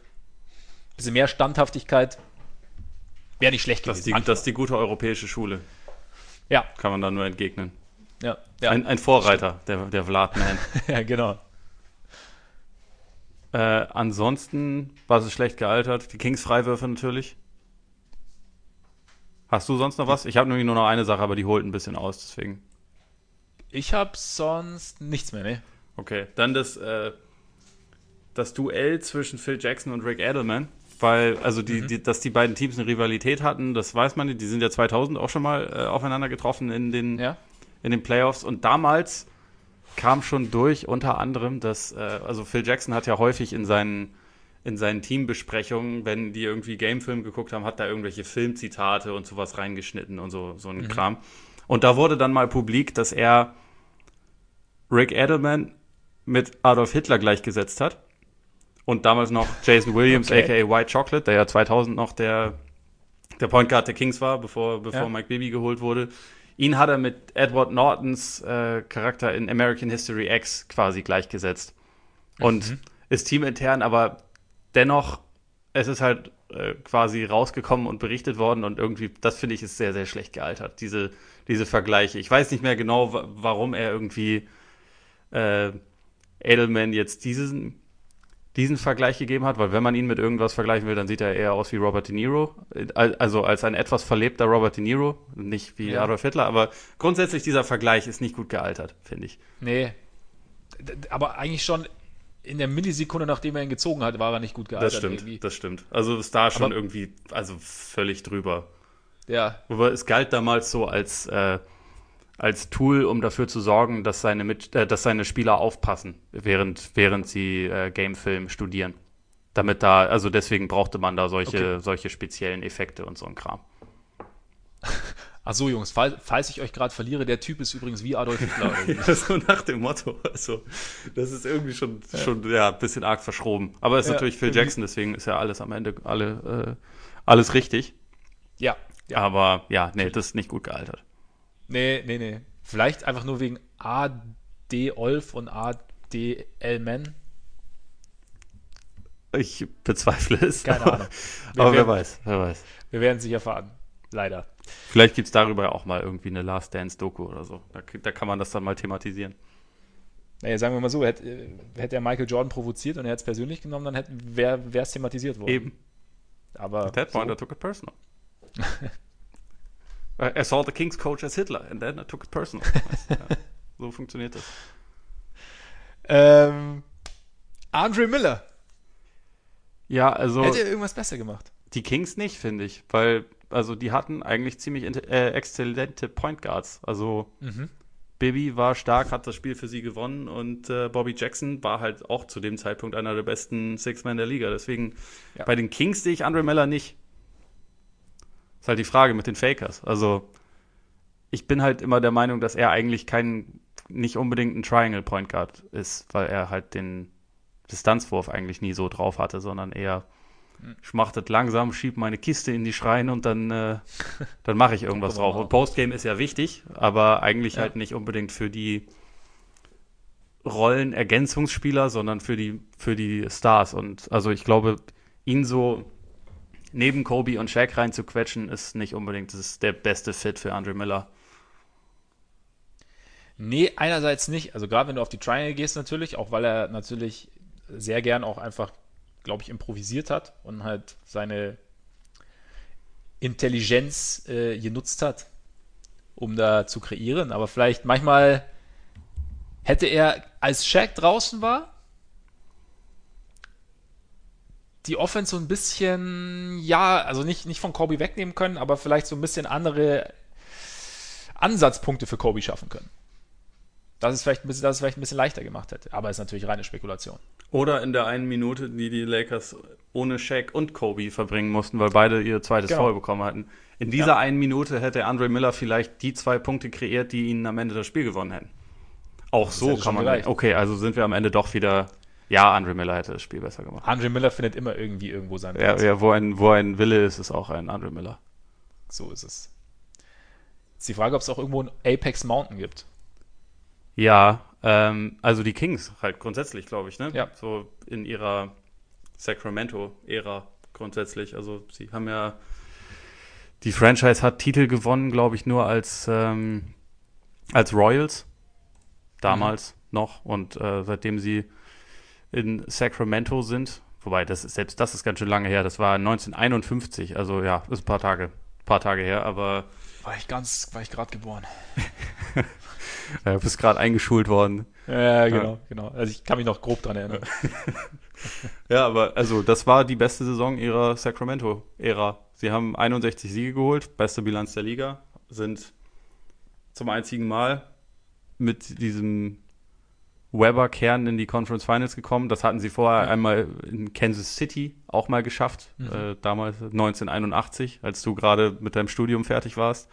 bisschen mehr Standhaftigkeit wäre nicht schlecht gewesen. Das ist, die, das ist die gute europäische Schule. Ja. Kann man da nur entgegnen. Ja. ja. Ein, ein, Vorreiter, der, der Vladman. ja, genau. Äh, ansonsten war es schlecht gealtert. Die Kings-Freiwürfe natürlich. Hast du sonst noch was? Ich habe nämlich nur noch eine Sache, aber die holt ein bisschen aus, deswegen. Ich habe sonst nichts mehr, ne? Okay, dann das, äh, das Duell zwischen Phil Jackson und Rick Edelman. Weil, also, die, mhm. die, dass die beiden Teams eine Rivalität hatten, das weiß man. Die sind ja 2000 auch schon mal äh, aufeinander getroffen in den, ja. in den Playoffs. Und damals kam schon durch, unter anderem, dass, äh, also Phil Jackson hat ja häufig in seinen in seinen Teambesprechungen, wenn die irgendwie Gamefilm geguckt haben, hat da irgendwelche Filmzitate und sowas reingeschnitten und so, so ein mhm. Kram. Und da wurde dann mal publik, dass er Rick Edelman mit Adolf Hitler gleichgesetzt hat. Und damals noch Jason Williams, okay. aka White Chocolate, der ja 2000 noch der, der Point Guard der Kings war, bevor, bevor ja. Mike Bibby geholt wurde. Ihn hat er mit Edward Nortons äh, Charakter in American History X quasi gleichgesetzt. Und mhm. ist teamintern aber dennoch, es ist halt äh, quasi rausgekommen und berichtet worden und irgendwie, das finde ich, ist sehr, sehr schlecht gealtert, diese, diese Vergleiche. Ich weiß nicht mehr genau, warum er irgendwie äh, Edelman jetzt diesen, diesen Vergleich gegeben hat, weil wenn man ihn mit irgendwas vergleichen will, dann sieht er eher aus wie Robert De Niro, also als ein etwas verlebter Robert De Niro, nicht wie ja. Adolf Hitler, aber grundsätzlich dieser Vergleich ist nicht gut gealtert, finde ich. Nee, aber eigentlich schon in der Millisekunde, nachdem er ihn gezogen hat, war er nicht gut gealtert. Das stimmt, irgendwie. das stimmt. Also ist da schon Aber, irgendwie, also völlig drüber. Ja. Aber es galt damals so als, äh, als Tool, um dafür zu sorgen, dass seine, Mit äh, dass seine Spieler aufpassen, während, während sie äh, Gamefilm studieren. Damit da, also deswegen brauchte man da solche, okay. solche speziellen Effekte und so ein Kram. Ach so, Jungs, fall, falls ich euch gerade verliere, der Typ ist übrigens wie Adolf Hitler. ja, so nach dem Motto. Also, das ist irgendwie schon, ja. schon ja, ein bisschen arg verschroben. Aber es ist ja, natürlich Phil Jackson, deswegen ist ja alles am Ende alle, äh, alles richtig. Ja, ja. Aber ja, nee, das ist nicht gut gealtert. Nee, nee, nee. Vielleicht einfach nur wegen AD Olf und AD Elman. Ich bezweifle es. Keine Ahnung. aber werden, wer weiß, wer weiß. Wir werden es sicher erfahren. Leider. Vielleicht gibt es darüber auch mal irgendwie eine Last Dance-Doku oder so. Da, da, kann man das dann mal thematisieren. Naja, sagen wir mal so, hätte, hätte er Michael Jordan provoziert und er hätte es persönlich genommen, dann wäre es thematisiert worden. Eben. Aber At that point, so. I took it personal. I saw the King's coach as Hitler and then I took it personal. ja, so funktioniert das. Ähm, Andre Miller. Ja, also. Hätte er irgendwas besser gemacht? Die Kings nicht, finde ich, weil, also die hatten eigentlich ziemlich äh, exzellente Point Guards. Also mhm. Bibi war stark, hat das Spiel für sie gewonnen und äh, Bobby Jackson war halt auch zu dem Zeitpunkt einer der besten Six-Men der Liga. Deswegen ja. bei den Kings sehe ich Andre Miller nicht. Ist halt die Frage mit den Fakers. Also ich bin halt immer der Meinung, dass er eigentlich kein, nicht unbedingt ein Triangle Point Guard ist, weil er halt den Distanzwurf eigentlich nie so drauf hatte, sondern eher mache das langsam, schiebe meine Kiste in die Schreine und dann, äh, dann mache ich irgendwas drauf. Und Postgame ist ja wichtig, aber eigentlich ja. halt nicht unbedingt für die Rollenergänzungsspieler, sondern für die, für die Stars. Und also ich glaube, ihn so neben Kobe und Shaq reinzuquetschen, ist nicht unbedingt das der beste Fit für Andre Miller. Nee, einerseits nicht. Also gerade wenn du auf die Triangle gehst natürlich, auch weil er natürlich sehr gern auch einfach glaube ich, improvisiert hat und halt seine Intelligenz äh, genutzt hat, um da zu kreieren. Aber vielleicht manchmal hätte er, als Shaq draußen war, die Offense so ein bisschen, ja, also nicht, nicht von Kobe wegnehmen können, aber vielleicht so ein bisschen andere Ansatzpunkte für Kobe schaffen können. Das ist vielleicht ein bisschen, das es vielleicht ein bisschen leichter gemacht hätte. Aber ist natürlich reine Spekulation. Oder in der einen Minute, die die Lakers ohne Shaq und Kobe verbringen mussten, weil beide ihr zweites genau. Foul bekommen hatten. In dieser ja. einen Minute hätte Andre Miller vielleicht die zwei Punkte kreiert, die ihnen am Ende das Spiel gewonnen hätten. Auch das so kann man. Gereicht. Okay, also sind wir am Ende doch wieder. Ja, Andre Miller hätte das Spiel besser gemacht. Andre Miller findet immer irgendwie irgendwo seinen Platz. Ja, ja wo, ein, wo ein Wille ist, ist auch ein Andre Miller. So ist es. Ist die Frage, ob es auch irgendwo ein Apex Mountain gibt. Ja, ähm, also die Kings halt grundsätzlich, glaube ich, ne? Ja. So in ihrer Sacramento-Ära grundsätzlich. Also sie haben ja die Franchise hat Titel gewonnen, glaube ich, nur als, ähm, als Royals. Damals mhm. noch. Und äh, seitdem sie in Sacramento sind, wobei das ist, selbst das ist ganz schön lange her, das war 1951, also ja, ist ein paar Tage, paar Tage her, aber. War ich ganz, war ich gerade geboren. ja, bist gerade eingeschult worden. Ja, genau, ja. genau. Also ich kann mich noch grob dran erinnern. ja, aber also das war die beste Saison ihrer Sacramento-Ära. Sie haben 61 Siege geholt, beste Bilanz der Liga, sind zum einzigen Mal mit diesem Weber-Kern in die Conference Finals gekommen. Das hatten sie vorher ja. einmal in Kansas City auch mal geschafft, mhm. äh, damals 1981, als du gerade mit deinem Studium fertig warst.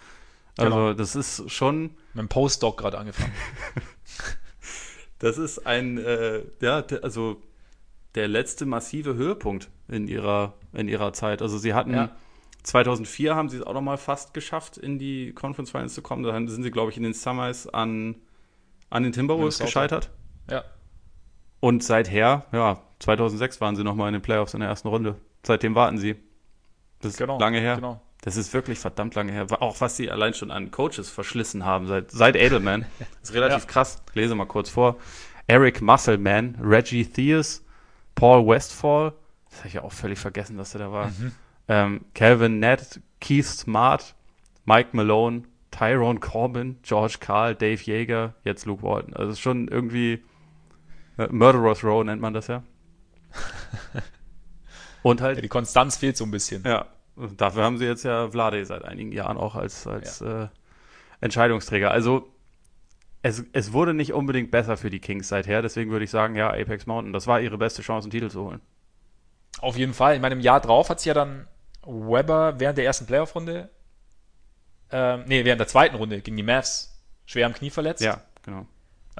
Also genau. das ist schon. Mit dem Postdoc gerade angefangen. das ist ein, äh, ja, also der letzte massive Höhepunkt in ihrer, in ihrer Zeit. Also sie hatten ja. 2004 haben sie es auch noch mal fast geschafft, in die Conference Finals zu kommen. Da sind sie, glaube ich, in den Summers an, an den Timberwolves gescheitert. Ja. Und seither, ja, 2006 waren sie noch mal in den Playoffs in der ersten Runde. Seitdem warten sie. Das ist genau, lange her. Genau. Das ist wirklich verdammt lange her. Auch was sie allein schon an Coaches verschlissen haben seit, seit Edelman. Das ist relativ ja. krass. Ich lese mal kurz vor. Eric Musselman, Reggie Theus, Paul Westfall. Das habe ich ja auch völlig vergessen, dass er da war. Mhm. Ähm, Calvin Nett, Keith Smart, Mike Malone, Tyrone Corbin, George Carl, Dave Yeager, jetzt Luke Walton. Also schon irgendwie äh, Murderer's Row nennt man das ja. Und halt. Ja, die Konstanz fehlt so ein bisschen. Ja, Dafür haben sie jetzt ja Vlade seit einigen Jahren auch als, als ja. äh, Entscheidungsträger. Also es, es wurde nicht unbedingt besser für die Kings seither, deswegen würde ich sagen, ja, Apex Mountain, das war ihre beste Chance, einen Titel zu holen. Auf jeden Fall. Ich meine, im Jahr drauf hat sich ja dann Weber während der ersten Playoff-Runde, ähm, nee, während der zweiten Runde gegen die Mavs schwer am Knie verletzt. Ja, genau.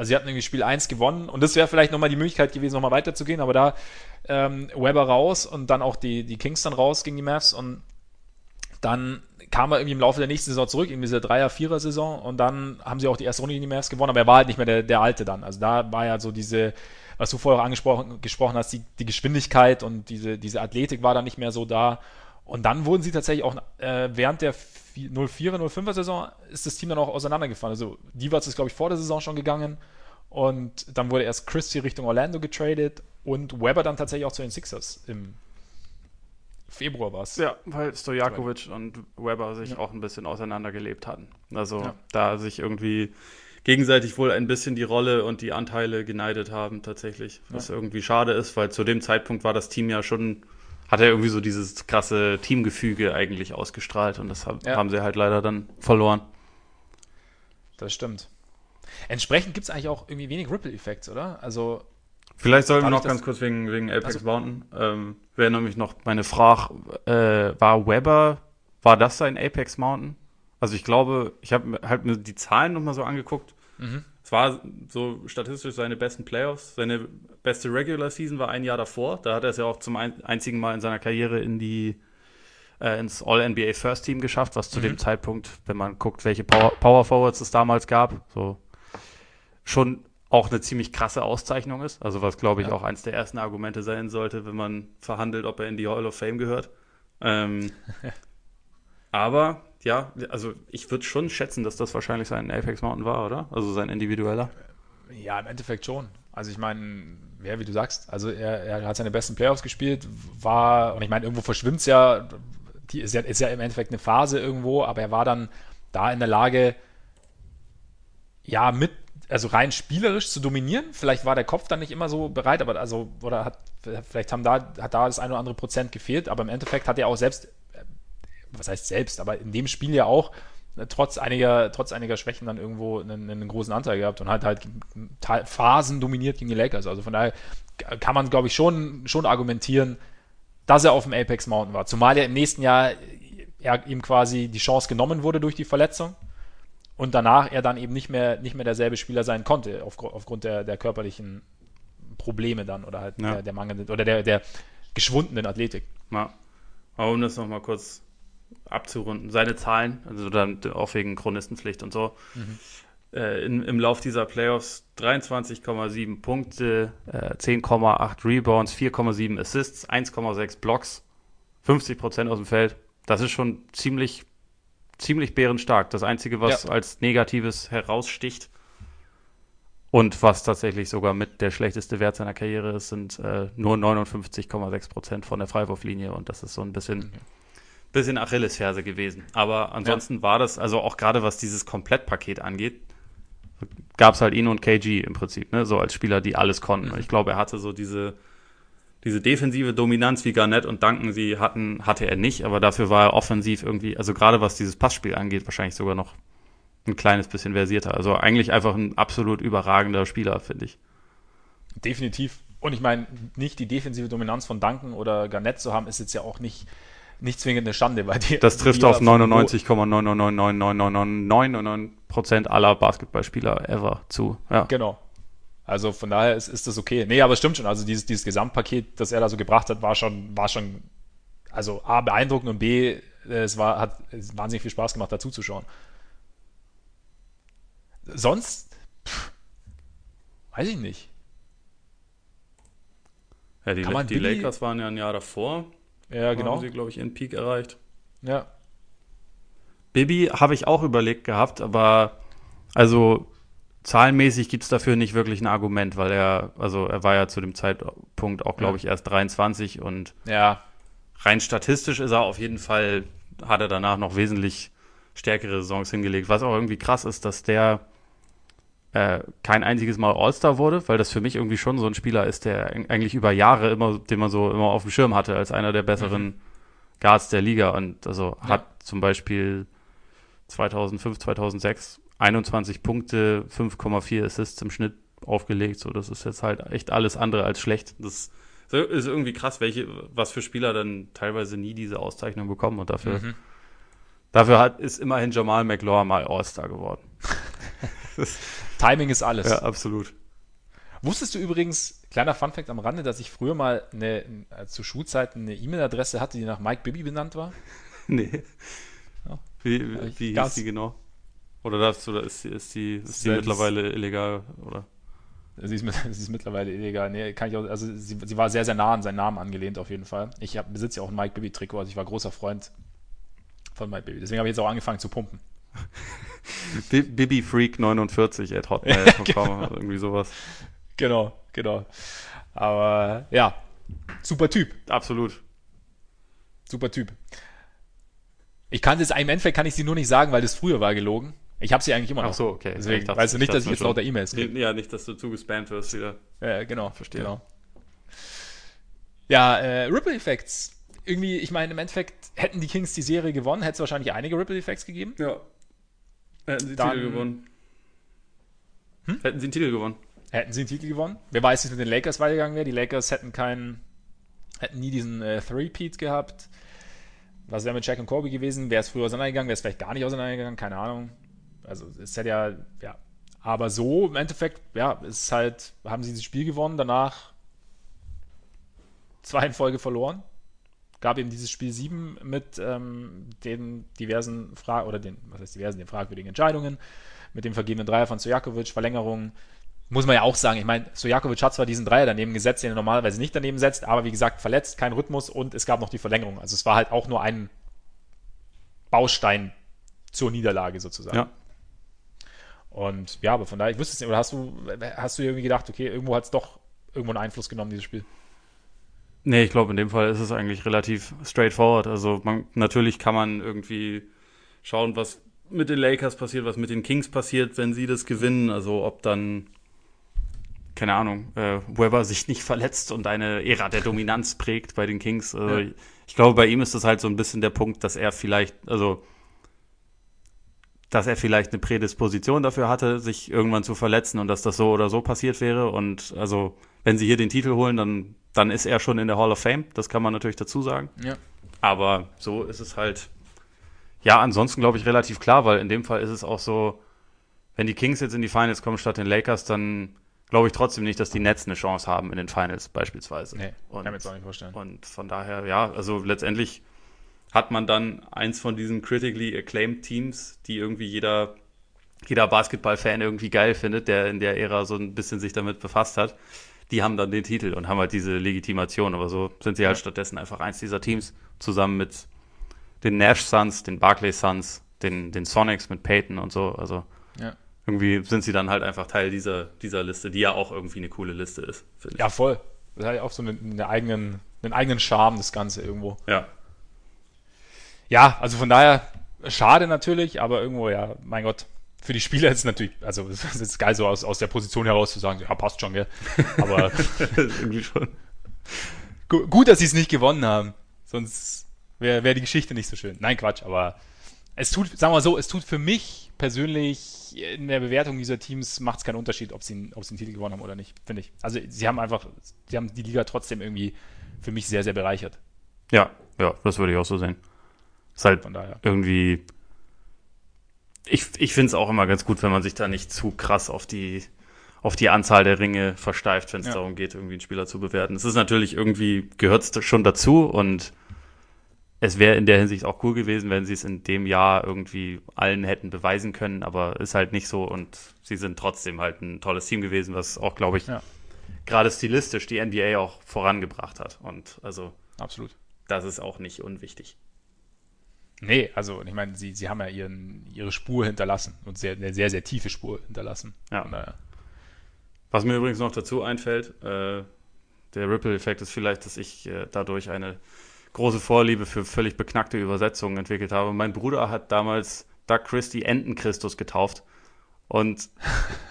Also sie hatten irgendwie Spiel 1 gewonnen und das wäre vielleicht nochmal die Möglichkeit gewesen, nochmal weiterzugehen, aber da ähm, Weber raus und dann auch die, die Kings dann raus gegen die Mavs und dann kam er irgendwie im Laufe der nächsten Saison zurück, in diese Dreier-Vierer-Saison und dann haben sie auch die erste Runde gegen die Mavs gewonnen, aber er war halt nicht mehr der, der Alte dann. Also da war ja so diese, was du vorher auch angesprochen gesprochen hast, die, die Geschwindigkeit und diese, diese Athletik war dann nicht mehr so da. Und dann wurden sie tatsächlich auch äh, während der 04er, 05er Saison ist das Team dann auch auseinandergefallen. Also Divac ist, glaube ich, vor der Saison schon gegangen und dann wurde erst Christie Richtung Orlando getradet und Weber dann tatsächlich auch zu den Sixers im Februar war es. Ja, weil Stojakovic und Weber sich ja. auch ein bisschen auseinandergelebt hatten. Also ja. da sich irgendwie gegenseitig wohl ein bisschen die Rolle und die Anteile geneidet haben, tatsächlich. Was ja. irgendwie schade ist, weil zu dem Zeitpunkt war das Team ja schon, hat er irgendwie so dieses krasse Teamgefüge eigentlich ausgestrahlt und das haben, ja. haben sie halt leider dann verloren. Das stimmt. Entsprechend gibt es eigentlich auch irgendwie wenig Ripple-Effekts, oder? Also. Vielleicht sollten wir noch ganz kurz wegen, wegen Apex also, Mountain. Ähm, Wäre nämlich noch meine Frage, äh, war Weber, war das sein Apex Mountain? Also ich glaube, ich habe halt mir die Zahlen nochmal so angeguckt. Mhm. Es war so statistisch seine besten Playoffs. Seine beste Regular Season war ein Jahr davor. Da hat er es ja auch zum einzigen Mal in seiner Karriere in die äh, ins All-NBA First Team geschafft, was zu mhm. dem Zeitpunkt, wenn man guckt, welche Power, Power Forwards es damals gab, so schon auch eine ziemlich krasse Auszeichnung ist. Also was, glaube ich, ja. auch eins der ersten Argumente sein sollte, wenn man verhandelt, ob er in die Hall of Fame gehört. Ähm, aber ja, also ich würde schon schätzen, dass das wahrscheinlich sein Apex Mountain war, oder? Also sein individueller. Ja, im Endeffekt schon. Also ich meine, ja, wie du sagst, also er, er hat seine besten Playoffs gespielt, war, und ich meine, irgendwo verschwimmt es ja, die ist ja, ist ja im Endeffekt eine Phase irgendwo, aber er war dann da in der Lage, ja, mit, also rein spielerisch zu dominieren. Vielleicht war der Kopf dann nicht immer so bereit, aber also, oder hat, vielleicht haben da, hat da das ein oder andere Prozent gefehlt, aber im Endeffekt hat er auch selbst was heißt selbst, aber in dem Spiel ja auch äh, trotz einiger, trotz einiger Schwächen dann irgendwo einen, einen großen Anteil gehabt und hat halt Phasen dominiert gegen die Lakers. Also von daher kann man, glaube ich, schon, schon argumentieren, dass er auf dem Apex Mountain war. Zumal ja im nächsten Jahr er ihm quasi die Chance genommen wurde durch die Verletzung und danach er dann eben nicht mehr, nicht mehr derselbe Spieler sein konnte, auf, aufgrund der, der körperlichen Probleme dann oder halt ja. der, der mangelnden oder der, der geschwundenen Athletik. Ja. Aber um das nochmal kurz abzurunden, seine Zahlen, also dann auch wegen Chronistenpflicht und so. Mhm. Äh, in, Im Lauf dieser Playoffs 23,7 Punkte, äh, 10,8 Rebounds, 4,7 Assists, 1,6 Blocks, 50 Prozent aus dem Feld. Das ist schon ziemlich, ziemlich bärenstark. Das Einzige, was ja. als Negatives heraussticht und was tatsächlich sogar mit der schlechteste Wert seiner Karriere ist, sind äh, nur 59,6 Prozent von der Freiwurflinie. Und das ist so ein bisschen. Okay bisschen Achillesferse gewesen. Aber ansonsten ja. war das, also auch gerade was dieses Komplettpaket angeht, gab es halt ihn und KG im Prinzip, ne? so als Spieler, die alles konnten. Mhm. Ich glaube, er hatte so diese, diese defensive Dominanz wie Garnett und Duncan sie hatten, hatte er nicht, aber dafür war er offensiv irgendwie, also gerade was dieses Passspiel angeht, wahrscheinlich sogar noch ein kleines bisschen versierter. Also eigentlich einfach ein absolut überragender Spieler, finde ich. Definitiv. Und ich meine, nicht die defensive Dominanz von Duncan oder Garnett zu haben, ist jetzt ja auch nicht nicht zwingend eine Schande, weil die. Das trifft auf 99,9999999% aller Basketballspieler ever zu. Ja. Genau. Also von daher ist, ist das okay. Nee, aber es stimmt schon. Also dieses, dieses Gesamtpaket, das er da so gebracht hat, war schon, war schon, also A, beeindruckend und B, es war, hat es wahnsinnig viel Spaß gemacht, dazu zu schauen. Sonst, pff, weiß ich nicht. Ja, die, die Lakers waren ja ein Jahr davor. Ja, genau. Haben sie, glaube ich, ihren Peak erreicht. Ja. Bibi habe ich auch überlegt gehabt, aber also zahlenmäßig gibt es dafür nicht wirklich ein Argument, weil er, also er war ja zu dem Zeitpunkt auch, glaube ja. ich, erst 23 und ja. rein statistisch ist er auf jeden Fall, hat er danach noch wesentlich stärkere Saisons hingelegt. Was auch irgendwie krass ist, dass der äh, kein einziges Mal All-Star wurde, weil das für mich irgendwie schon so ein Spieler ist, der eigentlich über Jahre immer, den man so immer auf dem Schirm hatte, als einer der besseren mhm. Guards der Liga und also ja. hat zum Beispiel 2005, 2006 21 Punkte, 5,4 Assists im Schnitt aufgelegt. So, das ist jetzt halt echt alles andere als schlecht. Das ist irgendwie krass, welche, was für Spieler dann teilweise nie diese Auszeichnung bekommen und dafür, mhm. dafür hat, ist immerhin Jamal McLaur mal All-Star geworden. Timing ist alles. Ja, absolut. Wusstest du übrigens, kleiner Funfact am Rande, dass ich früher mal eine, äh, zu Schulzeiten eine E-Mail-Adresse hatte, die nach Mike Bibi benannt war? Nee. Ja. Wie, wie hieß die genau? Oder darfst du, ist, ist die, ist die mittlerweile illegal, oder? Sie ist, sie ist, mittlerweile illegal. Nee, kann ich auch, also sie, sie, war sehr, sehr nah an seinen Namen angelehnt, auf jeden Fall. Ich besitze ja auch ein Mike Bibi-Trikot, also ich war großer Freund von Mike Bibi. Deswegen habe ich jetzt auch angefangen zu pumpen. Bibi Freak 49 at hotmail.com genau. irgendwie sowas. Genau, genau. Aber ja, super Typ. Absolut. Super Typ. Ich kann das, im Endeffekt kann ich sie nur nicht sagen, weil das früher war gelogen. Ich habe sie eigentlich immer noch. Ach so, okay. Deswegen, ja, weißt du nicht, dass ich jetzt lauter E-Mails kriege. Ja, nicht, dass du zugespammt wirst wieder. Ja, genau. Verstehe. Genau. Ja, äh, Ripple Effects. Irgendwie, ich meine, im Endeffekt hätten die Kings die Serie gewonnen, hätte es wahrscheinlich einige Ripple Effects gegeben. Ja. Hätten sie den Titel gewonnen. Hm? Hätten sie den Titel gewonnen. Hätten sie den Titel gewonnen. Wer weiß, wie es mit den Lakers weitergegangen wäre. Die Lakers hätten keinen, hätten nie diesen äh, Three-Peat gehabt. Was wäre mit Jack und Kobe gewesen? Wäre es früher auseinandergegangen? Wäre es vielleicht gar nicht auseinandergegangen? Keine Ahnung. Also es hätte ja, ja. Aber so im Endeffekt, ja, ist halt, haben sie das Spiel gewonnen, danach zwei in Folge verloren. Gab eben dieses Spiel 7 mit ähm, den diversen Fragen, oder den, was heißt diversen, den fragwürdigen Entscheidungen, mit dem vergebenen Dreier von Sojakovic, Verlängerung. Muss man ja auch sagen, ich meine, Sojakovic hat zwar diesen Dreier daneben gesetzt, den er normalerweise nicht daneben setzt, aber wie gesagt, verletzt, kein Rhythmus und es gab noch die Verlängerung. Also es war halt auch nur ein Baustein zur Niederlage sozusagen. Ja. Und ja, aber von daher, ich wüsste es nicht, oder hast du, hast du irgendwie gedacht, okay, irgendwo hat es doch irgendwo einen Einfluss genommen, dieses Spiel? Nee, ich glaube, in dem Fall ist es eigentlich relativ straightforward. Also man, natürlich kann man irgendwie schauen, was mit den Lakers passiert, was mit den Kings passiert, wenn sie das gewinnen. Also ob dann, keine Ahnung, äh, Weber sich nicht verletzt und eine Ära der Dominanz prägt bei den Kings. Also ja. ich glaube, bei ihm ist das halt so ein bisschen der Punkt, dass er vielleicht, also dass er vielleicht eine Prädisposition dafür hatte, sich irgendwann zu verletzen und dass das so oder so passiert wäre. Und also, wenn sie hier den Titel holen, dann, dann ist er schon in der Hall of Fame. Das kann man natürlich dazu sagen. Ja. Aber so ist es halt, ja, ansonsten glaube ich relativ klar, weil in dem Fall ist es auch so, wenn die Kings jetzt in die Finals kommen statt den Lakers, dann glaube ich trotzdem nicht, dass die Nets eine Chance haben in den Finals beispielsweise. Nee, und, kann mir jetzt auch nicht vorstellen. Und von daher, ja, also letztendlich hat man dann eins von diesen critically acclaimed Teams, die irgendwie jeder, jeder Basketball-Fan irgendwie geil findet, der in der Ära so ein bisschen sich damit befasst hat. Die haben dann den Titel und haben halt diese Legitimation. Aber so sind sie halt stattdessen einfach eins dieser Teams zusammen mit den Nash Suns, den Barclay Suns, den, den Sonics mit Peyton und so. Also ja. irgendwie sind sie dann halt einfach Teil dieser, dieser Liste, die ja auch irgendwie eine coole Liste ist. Ja, voll. Das hat ja auch so eine, eine eigenen, einen eigenen Charme, das Ganze irgendwo. Ja, ja, also von daher schade natürlich, aber irgendwo, ja, mein Gott, für die Spieler ist es natürlich, also es ist geil, so aus, aus der Position heraus zu sagen, ja, passt schon, gell. Aber irgendwie schon. Gut, dass sie es nicht gewonnen haben. Sonst wäre wär die Geschichte nicht so schön. Nein, Quatsch, aber es tut, sagen wir so, es tut für mich persönlich in der Bewertung dieser Teams macht es keinen Unterschied, ob sie, ob sie den Titel gewonnen haben oder nicht, finde ich. Also sie haben einfach, sie haben die Liga trotzdem irgendwie für mich sehr, sehr bereichert. Ja, ja, das würde ich auch so sehen. Ist halt Von daher. irgendwie. Ich, ich finde es auch immer ganz gut, wenn man sich da nicht zu krass auf die, auf die Anzahl der Ringe versteift, wenn es ja. darum geht, irgendwie einen Spieler zu bewerten. Es ist natürlich irgendwie, gehört es schon dazu und es wäre in der Hinsicht auch cool gewesen, wenn sie es in dem Jahr irgendwie allen hätten beweisen können, aber ist halt nicht so und sie sind trotzdem halt ein tolles Team gewesen, was auch, glaube ich, ja. gerade stilistisch die NBA auch vorangebracht hat. Und also absolut. Das ist auch nicht unwichtig. Nee, also ich meine, sie, sie haben ja ihren, ihre Spur hinterlassen und sehr, eine sehr, sehr tiefe Spur hinterlassen. Ja. Und, äh, Was mir übrigens noch dazu einfällt, äh, der Ripple-Effekt ist vielleicht, dass ich äh, dadurch eine große Vorliebe für völlig beknackte Übersetzungen entwickelt habe. Mein Bruder hat damals Doug Christie Entenchristus getauft. Und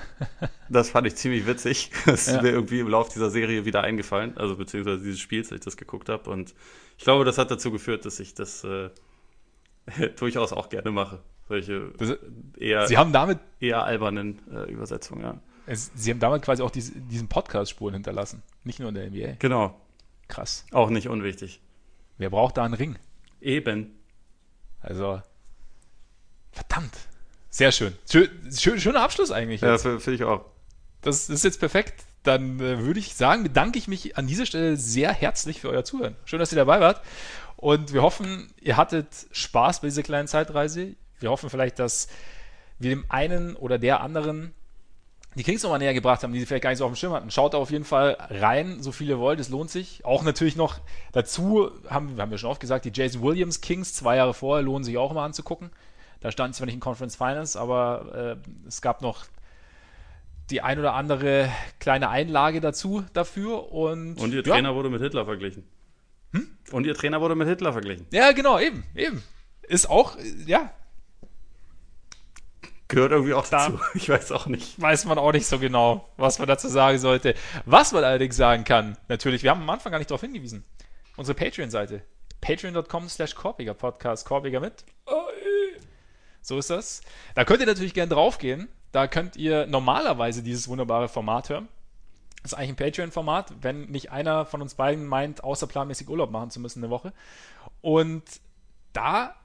das fand ich ziemlich witzig. Das ist ja. mir irgendwie im Laufe dieser Serie wieder eingefallen, also beziehungsweise dieses Spiels, als ich das geguckt habe. Und ich glaube, das hat dazu geführt, dass ich das äh, durchaus auch gerne mache. Solche eher, Sie haben damit eher albernen äh, Übersetzungen, ja. Es, Sie haben damit quasi auch diese, diesen Podcast-Spuren hinterlassen. Nicht nur in der NBA. Genau. Krass. Auch nicht unwichtig. Wer braucht da einen Ring? Eben. Also, verdammt. Sehr schön. Schön, schön schöner Abschluss eigentlich. Jetzt. Ja, finde ich auch. Das ist jetzt perfekt. Dann äh, würde ich sagen, bedanke ich mich an dieser Stelle sehr herzlich für euer Zuhören. Schön, dass ihr dabei wart. Und wir hoffen, ihr hattet Spaß bei dieser kleinen Zeitreise. Wir hoffen vielleicht, dass wir dem einen oder der anderen die Kings nochmal näher gebracht haben, die sie vielleicht gar nicht so auf dem Schirm hatten. Schaut auf jeden Fall rein, so viele wollt, es lohnt sich. Auch natürlich noch dazu, haben, haben wir schon oft gesagt, die Jason Williams Kings zwei Jahre vorher lohnen sich auch mal anzugucken. Da stand zwar nicht in Conference Finals, aber äh, es gab noch die ein oder andere kleine Einlage dazu dafür. Und, und ihr Trainer ja. wurde mit Hitler verglichen. Hm? Und ihr Trainer wurde mit Hitler verglichen. Ja, genau, eben, eben. Ist auch, ja. Gehört irgendwie auch dazu. Da ich weiß auch nicht. Weiß man auch nicht so genau, was man dazu sagen sollte. Was man allerdings sagen kann, natürlich, wir haben am Anfang gar nicht darauf hingewiesen. Unsere Patreon-Seite. Patreon.com slash Korbiger Podcast. Korbiger mit. So ist das. Da könnt ihr natürlich gerne draufgehen. Da könnt ihr normalerweise dieses wunderbare Format hören. Das ist eigentlich ein Patreon-Format, wenn nicht einer von uns beiden meint, außerplanmäßig Urlaub machen zu müssen eine Woche. Und da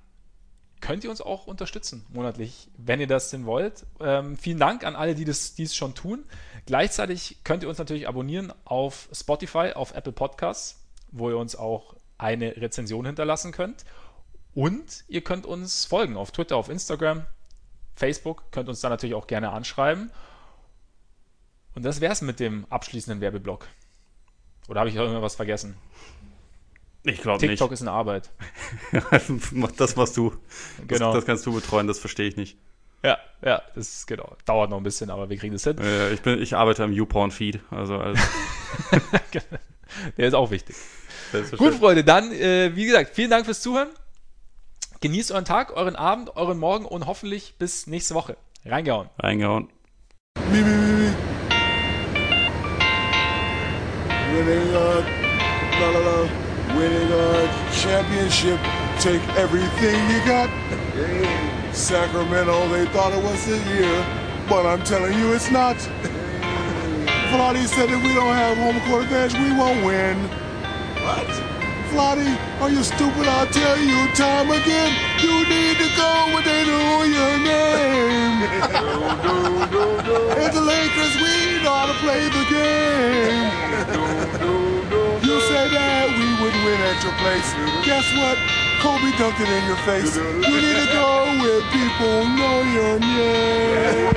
könnt ihr uns auch unterstützen monatlich, wenn ihr das denn wollt. Ähm, vielen Dank an alle, die das dies schon tun. Gleichzeitig könnt ihr uns natürlich abonnieren auf Spotify, auf Apple Podcasts, wo ihr uns auch eine Rezension hinterlassen könnt. Und ihr könnt uns folgen auf Twitter, auf Instagram, Facebook, könnt uns da natürlich auch gerne anschreiben. Und das wäre es mit dem abschließenden Werbeblock. Oder habe ich irgendwas vergessen? Ich glaube nicht. TikTok ist eine Arbeit. das machst du. Genau. Das, das, kannst du betreuen, das verstehe ich nicht. Ja, ja, das ist genau. Dauert noch ein bisschen, aber wir kriegen das hin. ich, bin, ich arbeite am YouPorn-Feed. Also, also. Der ist auch wichtig. Ist Gut. Freunde, dann, äh, wie gesagt, vielen Dank fürs Zuhören. Genießt euren Tag, euren Abend, euren Morgen und hoffentlich bis nächste Woche. Reingehauen. Reingehauen. Mi, mi, mi, Winning, uh, la, la, la. winning a championship. Take everything you got. Sacramento, they thought it was the year, but I'm telling you it's not. Vladi said if we don't have home court advantage, we won't win. What? Vladi, are you stupid? I'll tell you time again. You need to go when they know your name. It's the Lakers, we know how to play the game. You said that we would win at your place. Guess what? Kobe dunked it in your face. You need to go where people know your name.